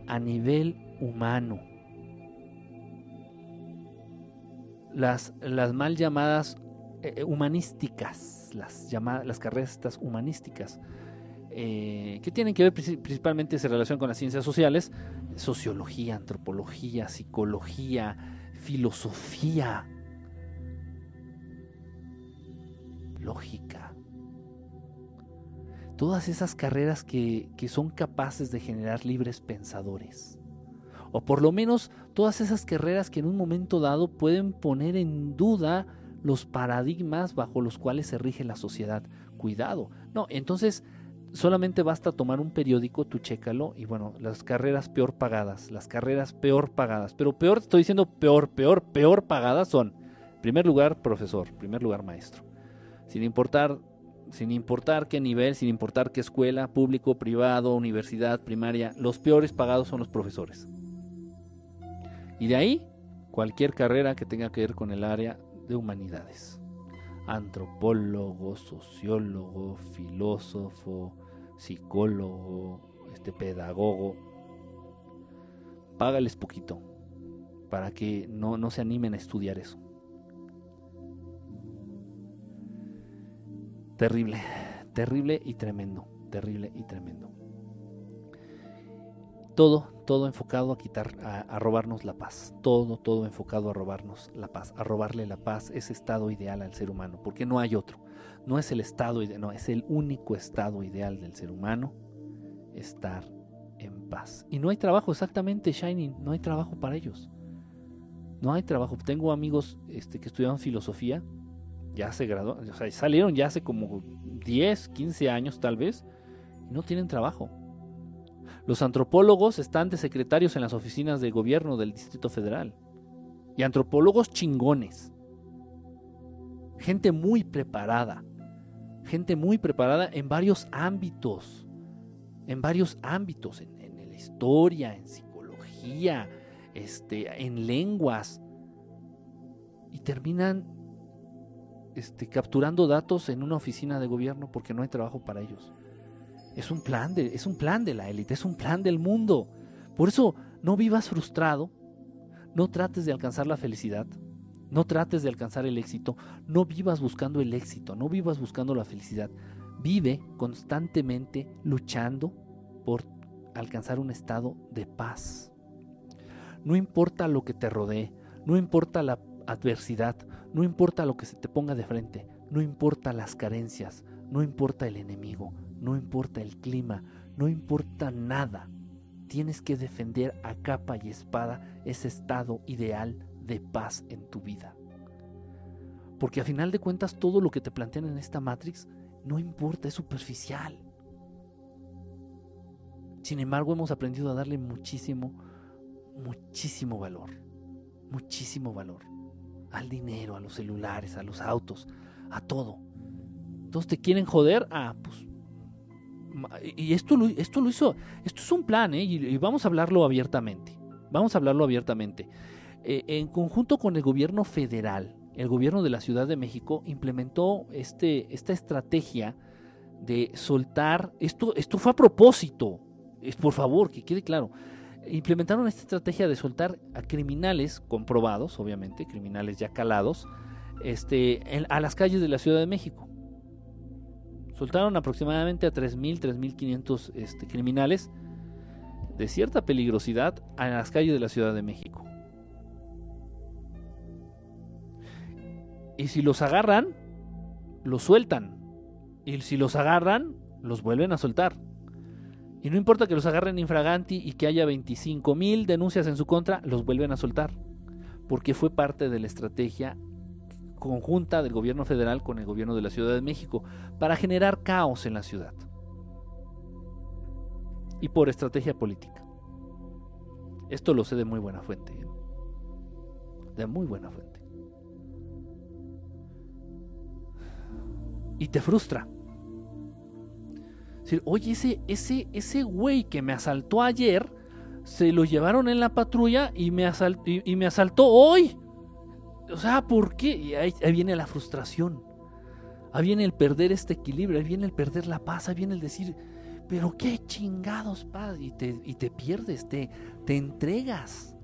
a nivel humano. Las, las mal llamadas eh, humanísticas, las, llamadas, las carreras humanísticas, eh, que tienen que ver principalmente en relación con las ciencias sociales, sociología, antropología, psicología, filosofía, lógica. Todas esas carreras que, que son capaces de generar libres pensadores. O por lo menos todas esas carreras que en un momento dado pueden poner en duda los paradigmas bajo los cuales se rige la sociedad. Cuidado. No, entonces solamente basta tomar un periódico, tú chécalo, y bueno, las carreras peor pagadas, las carreras peor pagadas, pero peor, estoy diciendo peor, peor, peor pagadas son, primer lugar, profesor, primer lugar, maestro. Sin importar, sin importar qué nivel, sin importar qué escuela, público, privado, universidad, primaria, los peores pagados son los profesores. Y de ahí, cualquier carrera que tenga que ver con el área de humanidades. Antropólogo, sociólogo, filósofo, psicólogo, este pedagogo. Págales poquito para que no, no se animen a estudiar eso. Terrible, terrible y tremendo, terrible y tremendo. Todo, todo enfocado a quitar, a, robarnos la paz. Todo, todo enfocado a robarnos la paz, a robarle la paz, ese estado ideal al ser humano, porque no hay otro. No es el estado ideal, no, es el único estado ideal del ser humano, estar en paz. Y no hay trabajo, exactamente, Shining, no hay trabajo para ellos. No hay trabajo. Tengo amigos este, que estudiaron filosofía, ya se graduaron, o sea, salieron ya hace como 10, 15 años tal vez, y no tienen trabajo los antropólogos están de secretarios en las oficinas de gobierno del Distrito Federal. Y antropólogos chingones. Gente muy preparada. Gente muy preparada en varios ámbitos. En varios ámbitos. En, la historia, en psicología, este, en lenguas. Y terminan este, capturando datos en una oficina de gobierno porque no hay trabajo para ellos. Es un plan de, es un plan de la élite, es un plan del mundo. Por eso no vivas frustrado, no trates de alcanzar la felicidad, No trates de alcanzar el éxito, no vivas buscando el éxito, no vivas buscando la felicidad. Vive constantemente luchando por alcanzar un estado de paz. No importa lo que te rodee, no importa la adversidad, no importa lo que se te ponga de frente, no importa las carencias, no importa el enemigo, no importa el clima, no importa nada. Tienes que defender a capa y espada ese estado ideal de paz en tu vida. Porque a final de cuentas todo lo que te plantean en esta Matrix no importa, es superficial. Sin embargo, hemos aprendido a darle muchísimo, muchísimo valor. Muchísimo valor. Al dinero, a los celulares, a los autos, a todo. Entonces te quieren joder. Ah, pues. Y esto lo, esto lo hizo. Esto es un plan, ¿eh? Y, vamos a hablarlo abiertamente. Vamos a hablarlo abiertamente. Eh, en conjunto con el gobierno federal, el gobierno de la Ciudad de México implementó este, esta estrategia de soltar. Esto, esto fue a propósito. Es, por favor, que quede claro implementaron esta estrategia de soltar a criminales comprobados, obviamente, criminales ya calados, este, a las calles de la Ciudad de México. Soltaron aproximadamente a 3.000, 3.500 este, criminales de cierta peligrosidad a las calles de la Ciudad de México. Y si los agarran, los sueltan. Y si los agarran, los vuelven a soltar. Y no importa que los agarren infraganti y que haya 25 mil denuncias en su contra, los vuelven a soltar. Porque fue parte de la estrategia conjunta del gobierno federal con el gobierno de la Ciudad de México para generar caos en la ciudad. Y por estrategia política. Esto lo sé de muy buena fuente. ¿eh? De muy buena fuente. Y te frustra decir, oye, ese, ese, ese güey que me asaltó ayer, se lo llevaron en la patrulla y me, y, me asaltó hoy. O sea, ¿por qué? Y ahí, viene la frustración. Ahí viene el perder este equilibrio, ahí viene el perder la paz, ahí viene el decir, pero qué chingados, paz. Y te, y te pierdes, te, te entregas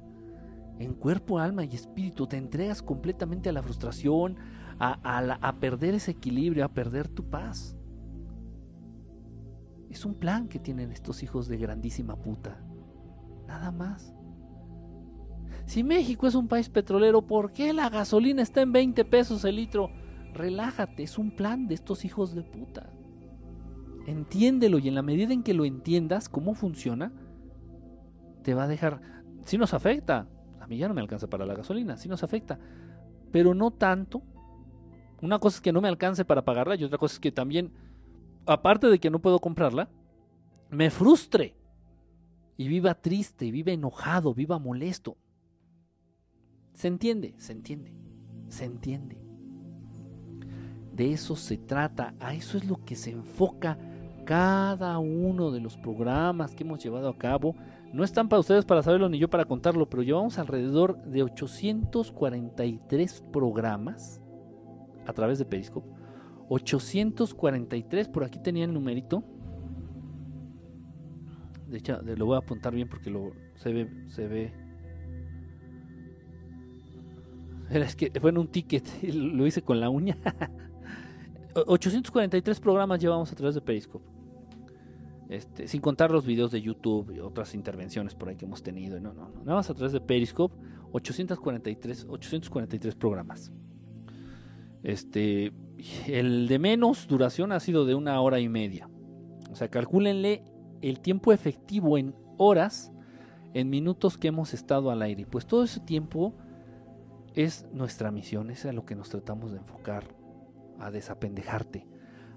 en cuerpo, alma y espíritu, te entregas completamente a la frustración, a, a perder ese equilibrio, a perder tu paz. Es un plan que tienen estos hijos de grandísima puta. Nada más. Si México es un país petrolero, ¿por qué la gasolina está en 20 pesos el litro? Relájate, es un plan de estos hijos de puta. Entiéndelo y en la medida en que lo entiendas cómo funciona, te va a dejar... Si nos afecta, a mí ya no me alcanza para la gasolina, si nos afecta, pero no tanto. Una cosa es que no me alcance para pagarla y otra cosa es que también aparte de que no puedo comprarla, me frustre y viva triste, viva enojado, viva molesto. ¿Se entiende? Se entiende. Se entiende. De eso se trata, a eso es lo que se enfoca cada uno de los programas que hemos llevado a cabo. No están para ustedes para saberlo ni yo para contarlo, pero llevamos alrededor de 843 programas a través de Periscope 843, por aquí tenía el numerito. De hecho, lo voy a apuntar bien porque lo se ve, se ve. Es que fue en un ticket, *laughs* lo hice con la uña. *laughs* 843 programas llevamos a través de Periscope. Este, sin contar los videos de YouTube y otras intervenciones por ahí que hemos tenido. No, no, no. Nada más a través de Periscope, 843, 843 programas. Este, el de menos duración ha sido de una hora y media. O sea, calcúlenle el tiempo efectivo en horas, en minutos que hemos estado al aire. Pues todo ese tiempo es nuestra misión, es a lo que nos tratamos de enfocar, a desapendejarte,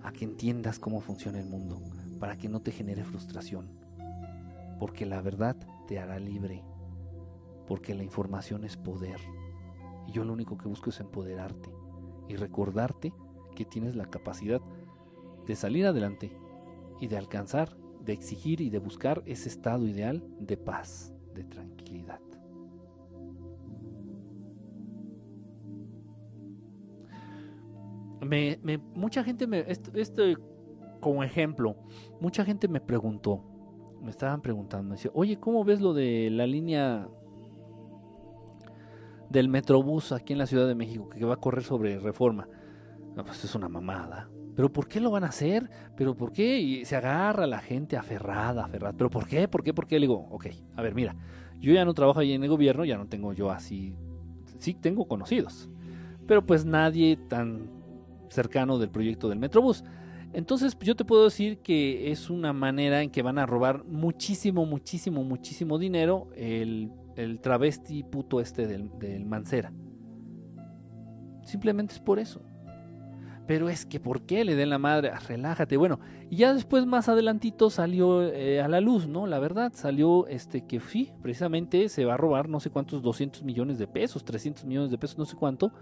a que entiendas cómo funciona el mundo, para que no te genere frustración. Porque la verdad te hará libre, porque la información es poder. Y yo lo único que busco es empoderarte y recordarte que tienes la capacidad de salir adelante y de alcanzar, de exigir y de buscar ese estado ideal de paz, de tranquilidad. Me, mucha gente me, esto, como ejemplo, mucha gente me preguntó, me estaban preguntando, me decía, oye, ¿cómo ves lo de la línea del Metrobús aquí en la Ciudad de México, que va a correr sobre reforma. No, pues es una mamada. ¿Pero por qué lo van a hacer? ¿Pero por qué? Y se agarra la gente aferrada, aferrada. ¿Pero por qué? ¿Por qué? ¿Por qué? Le digo, ok, a ver, mira, yo ya no trabajo ahí en el gobierno, ya no tengo yo así, sí tengo conocidos, pero pues nadie tan cercano del proyecto del Metrobús. Entonces yo te puedo decir que es una manera en que van a robar muchísimo, muchísimo, muchísimo dinero el, el travesti puto este del, del Mancera. Simplemente es por eso. Pero es que, ¿por qué le den la madre? Ah, relájate. Bueno, y ya después, más adelantito, salió eh, a la luz, ¿no? La verdad, salió este que sí, precisamente se va a robar no sé cuántos 200 millones de pesos, 300 millones de pesos, no sé cuánto,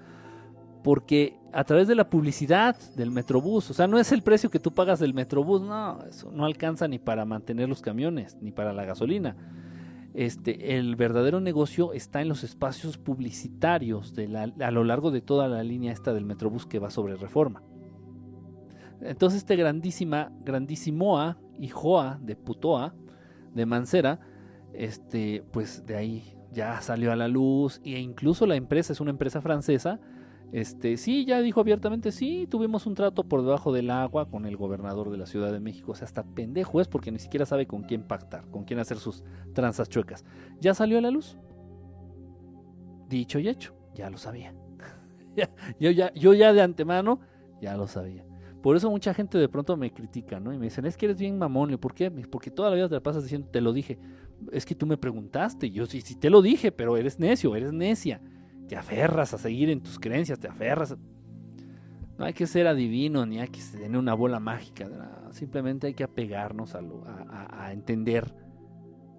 porque a través de la publicidad del Metrobús, o sea, no es el precio que tú pagas del Metrobús, no, eso no alcanza ni para mantener los camiones, ni para la gasolina. Este, el verdadero negocio está en los espacios publicitarios de a lo largo de toda la línea esta del Metrobús que va sobre Reforma. Entonces este grandísima, grandísimoa y Joa de Putoa, de Mancera, este, pues de ahí ya salió a la luz e incluso la empresa es una empresa francesa este, sí, ya dijo abiertamente, sí, tuvimos un trato por debajo del agua con el gobernador de la Ciudad de México. O sea, hasta pendejo es porque ni siquiera sabe con quién pactar, con quién hacer sus tranzas chuecas. Ya salió a la luz. Dicho y hecho, ya lo sabía. *laughs* yo, ya, yo ya de antemano ya lo sabía. Por eso mucha gente de pronto me critica, ¿no? Y me dicen, es que eres bien mamón. ¿Por qué? Porque toda la vida te la pasas diciendo, te lo dije. Es que tú me preguntaste. Yo sí, sí te lo dije, pero eres necio, eres necia te aferras a seguir en tus creencias, te aferras. No hay que ser adivino ni hay que tener una bola mágica, simplemente hay que apegarnos a, a, entender,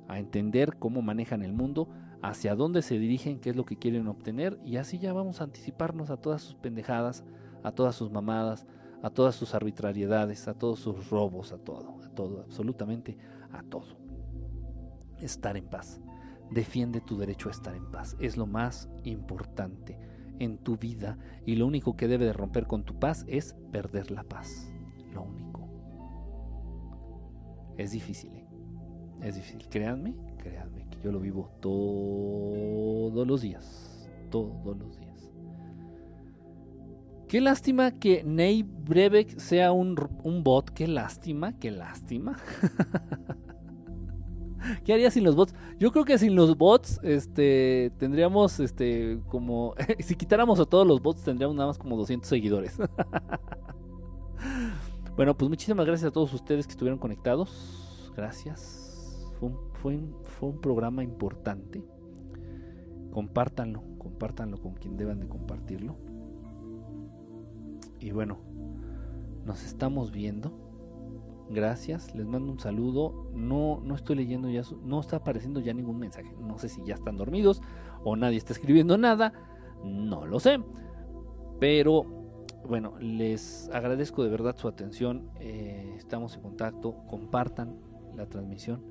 a entender cómo manejan el mundo, hacia dónde se dirigen, qué es lo que quieren obtener y así ya vamos a anticiparnos a todas sus pendejadas, a todas sus mamadas, a todas sus arbitrariedades, a todos sus robos, a todo, a todo, absolutamente a todo. Estar en paz. Defiende tu derecho a estar en paz. Es lo más importante en tu vida y lo único que debe de romper con tu paz es perder la paz. Lo único. Es difícil, ¿eh? Es difícil. Créanme, créanme que yo lo vivo todos los días. Todos los días. Qué lástima que Ney Brebeck sea un, un bot. Qué lástima, qué lástima. *laughs* ¿Qué haría sin los bots? Yo creo que sin los bots, este, tendríamos, este, como, *laughs* si quitáramos a todos los bots, tendríamos nada más como 200 seguidores. *laughs* bueno, pues muchísimas gracias a todos ustedes que estuvieron conectados. Gracias. Fue un, fue un programa importante. Compártanlo, compártanlo con quien deban de compartirlo. Y bueno, nos estamos viendo Gracias, les mando un saludo. No, no estoy leyendo ya, no está apareciendo ya ningún mensaje. No sé si ya están dormidos o nadie está escribiendo nada. No lo sé. Pero bueno, les agradezco de verdad su atención. Eh, estamos en contacto. Compartan la transmisión.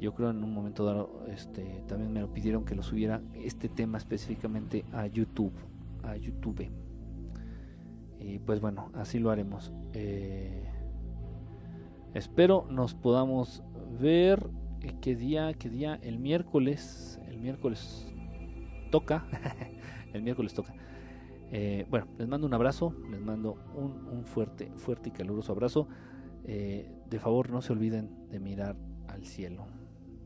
Yo creo en un momento dado, este, también me lo pidieron que lo subiera este tema específicamente a YouTube, a YouTube. Y pues bueno, así lo haremos. Eh, Espero nos podamos ver. Eh, ¿Qué día? ¿Qué día? El miércoles. El miércoles toca. *laughs* el miércoles toca. Eh, bueno, les mando un abrazo. Les mando un, fuerte, fuerte y caluroso abrazo. Eh, de favor, no se olviden de mirar al cielo.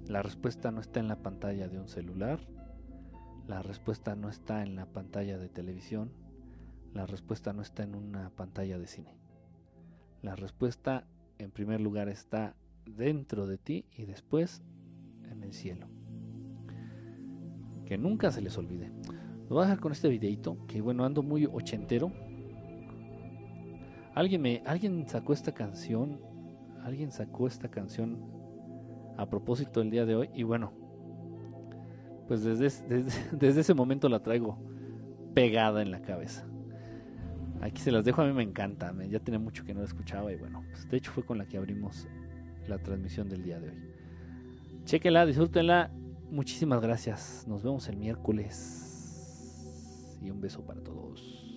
La respuesta no está en la pantalla de un celular. La respuesta no está en la pantalla de televisión. La respuesta no está en una pantalla de cine. La respuesta en primer lugar está dentro de ti y después en el cielo. Que nunca se les olvide. Lo voy a dejar con este videito, que bueno, ando muy ochentero. Alguien me alguien sacó esta canción, alguien sacó esta canción a propósito el día de hoy y bueno, pues desde, desde, *laughs* desde ese momento la traigo pegada en la cabeza. Aquí se las dejo, a mí me encanta, ya tenía mucho que no la escuchaba y bueno, pues de hecho fue con la que abrimos la transmisión del día de hoy. Chequenla, disfrútenla, muchísimas gracias, nos vemos el miércoles y un beso para todos.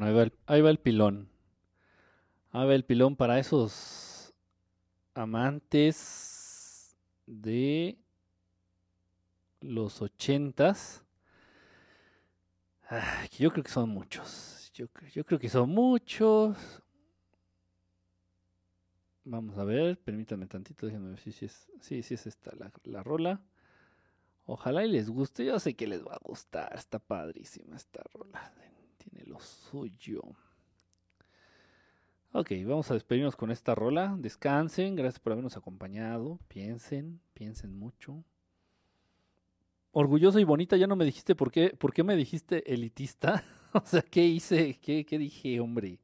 Ahí va, el, pilón. Ahí va el pilón para esos amantes de los ochentas. Yo creo que son muchos. Yo, cre- yo creo que son muchos. Vamos a ver, permítanme tantito, déjenme ver si, si es, sí, sí es esta la, la rola. Ojalá y les guste, yo sé que les va a gustar, está padrísima esta rola, tiene lo suyo. Ok, vamos a despedirnos con esta rola, descansen, gracias por habernos acompañado, piensen, piensen mucho. Orgulloso y bonita, ya no me dijiste por qué, por qué me dijiste elitista, *laughs* o sea, ¿qué hice? ¿Qué, qué dije, hombre?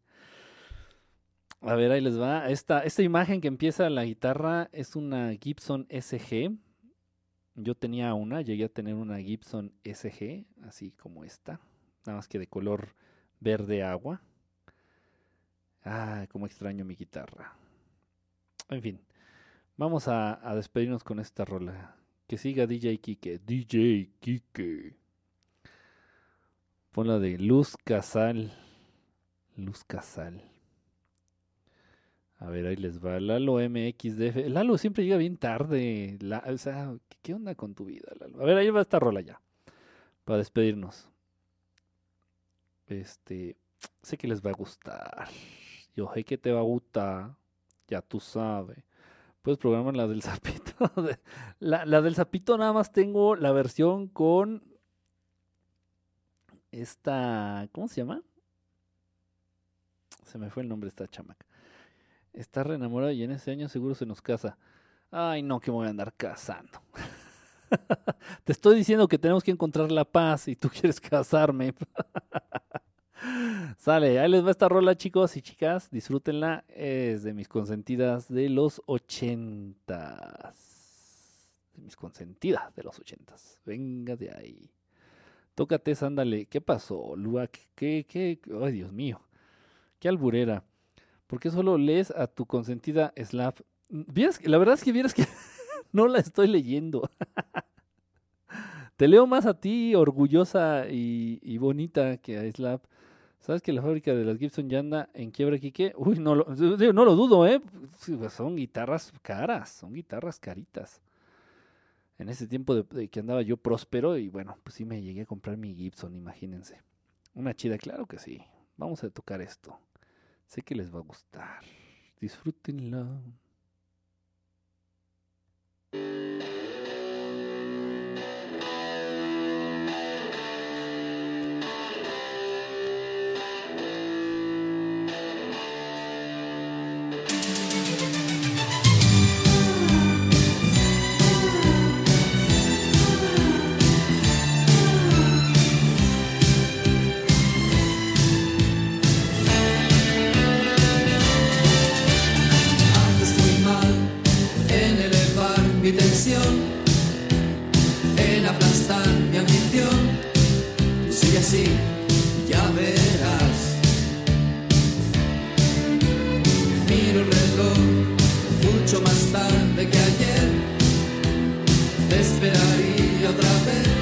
A ver, ahí les va. Esta, esta imagen que empieza la guitarra es una Gibson SG. Yo tenía una, llegué a tener una Gibson SG, así como esta, nada más que de color verde agua. Ah, cómo extraño mi guitarra. En fin, vamos a, despedirnos con esta rola. Que siga DJ Kike. DJ Kike. Pon la de Luz Casal. Luz Casal. A ver, ahí les va. Lalo MXDF. Lalo siempre llega bien tarde. La- o sea, ¿qué, qué onda con tu vida, Lalo? A ver, ahí va esta rola ya. Para despedirnos. Este. Sé que les va a gustar. Yo sé que te va a gustar. Ya tú sabes. Puedes programar la del sapito. *laughs* La, la del sapito nada más tengo la versión con. Esta. ¿Cómo se llama? Se me fue el nombre de esta chamaca. Está re enamorada y en ese año seguro se nos casa. Ay, no, que me voy a andar casando. *laughs* *laughs* Te estoy diciendo que tenemos que encontrar la paz y tú *laughs* quieres casarme. *laughs* Sale, ahí les va esta rola, chicos y chicas. Disfrútenla. Es de mis consentidas de los ochentas. De mis consentidas de los ochentas. Venga de ahí. Tócate, ándale. ¿Qué pasó, Luak? ¿Qué, qué? Ay, Dios mío. Qué alburera. ¿Por qué solo lees a tu consentida? Vieras que- la verdad es que vieras que no la estoy leyendo. Te leo más a ti, orgullosa y, bonita, que a Slap. ¿Sabes que la fábrica de las Gibson ya anda en quiebra, Quique? Uy, no lo, no lo dudo, ¿eh? Pues Son guitarras caras, son guitarras caritas. En ese tiempo de, de que andaba yo próspero y bueno, pues sí me llegué a comprar mi Gibson, imagínense. Una chida, claro que sí. Vamos a tocar esto. Sé que les va a gustar. Disfrútenla. Mi tensión, en aplastar mi ambición. Sigue así, ya verás. Miro el reloj mucho más tarde que ayer. Te esperaría otra vez.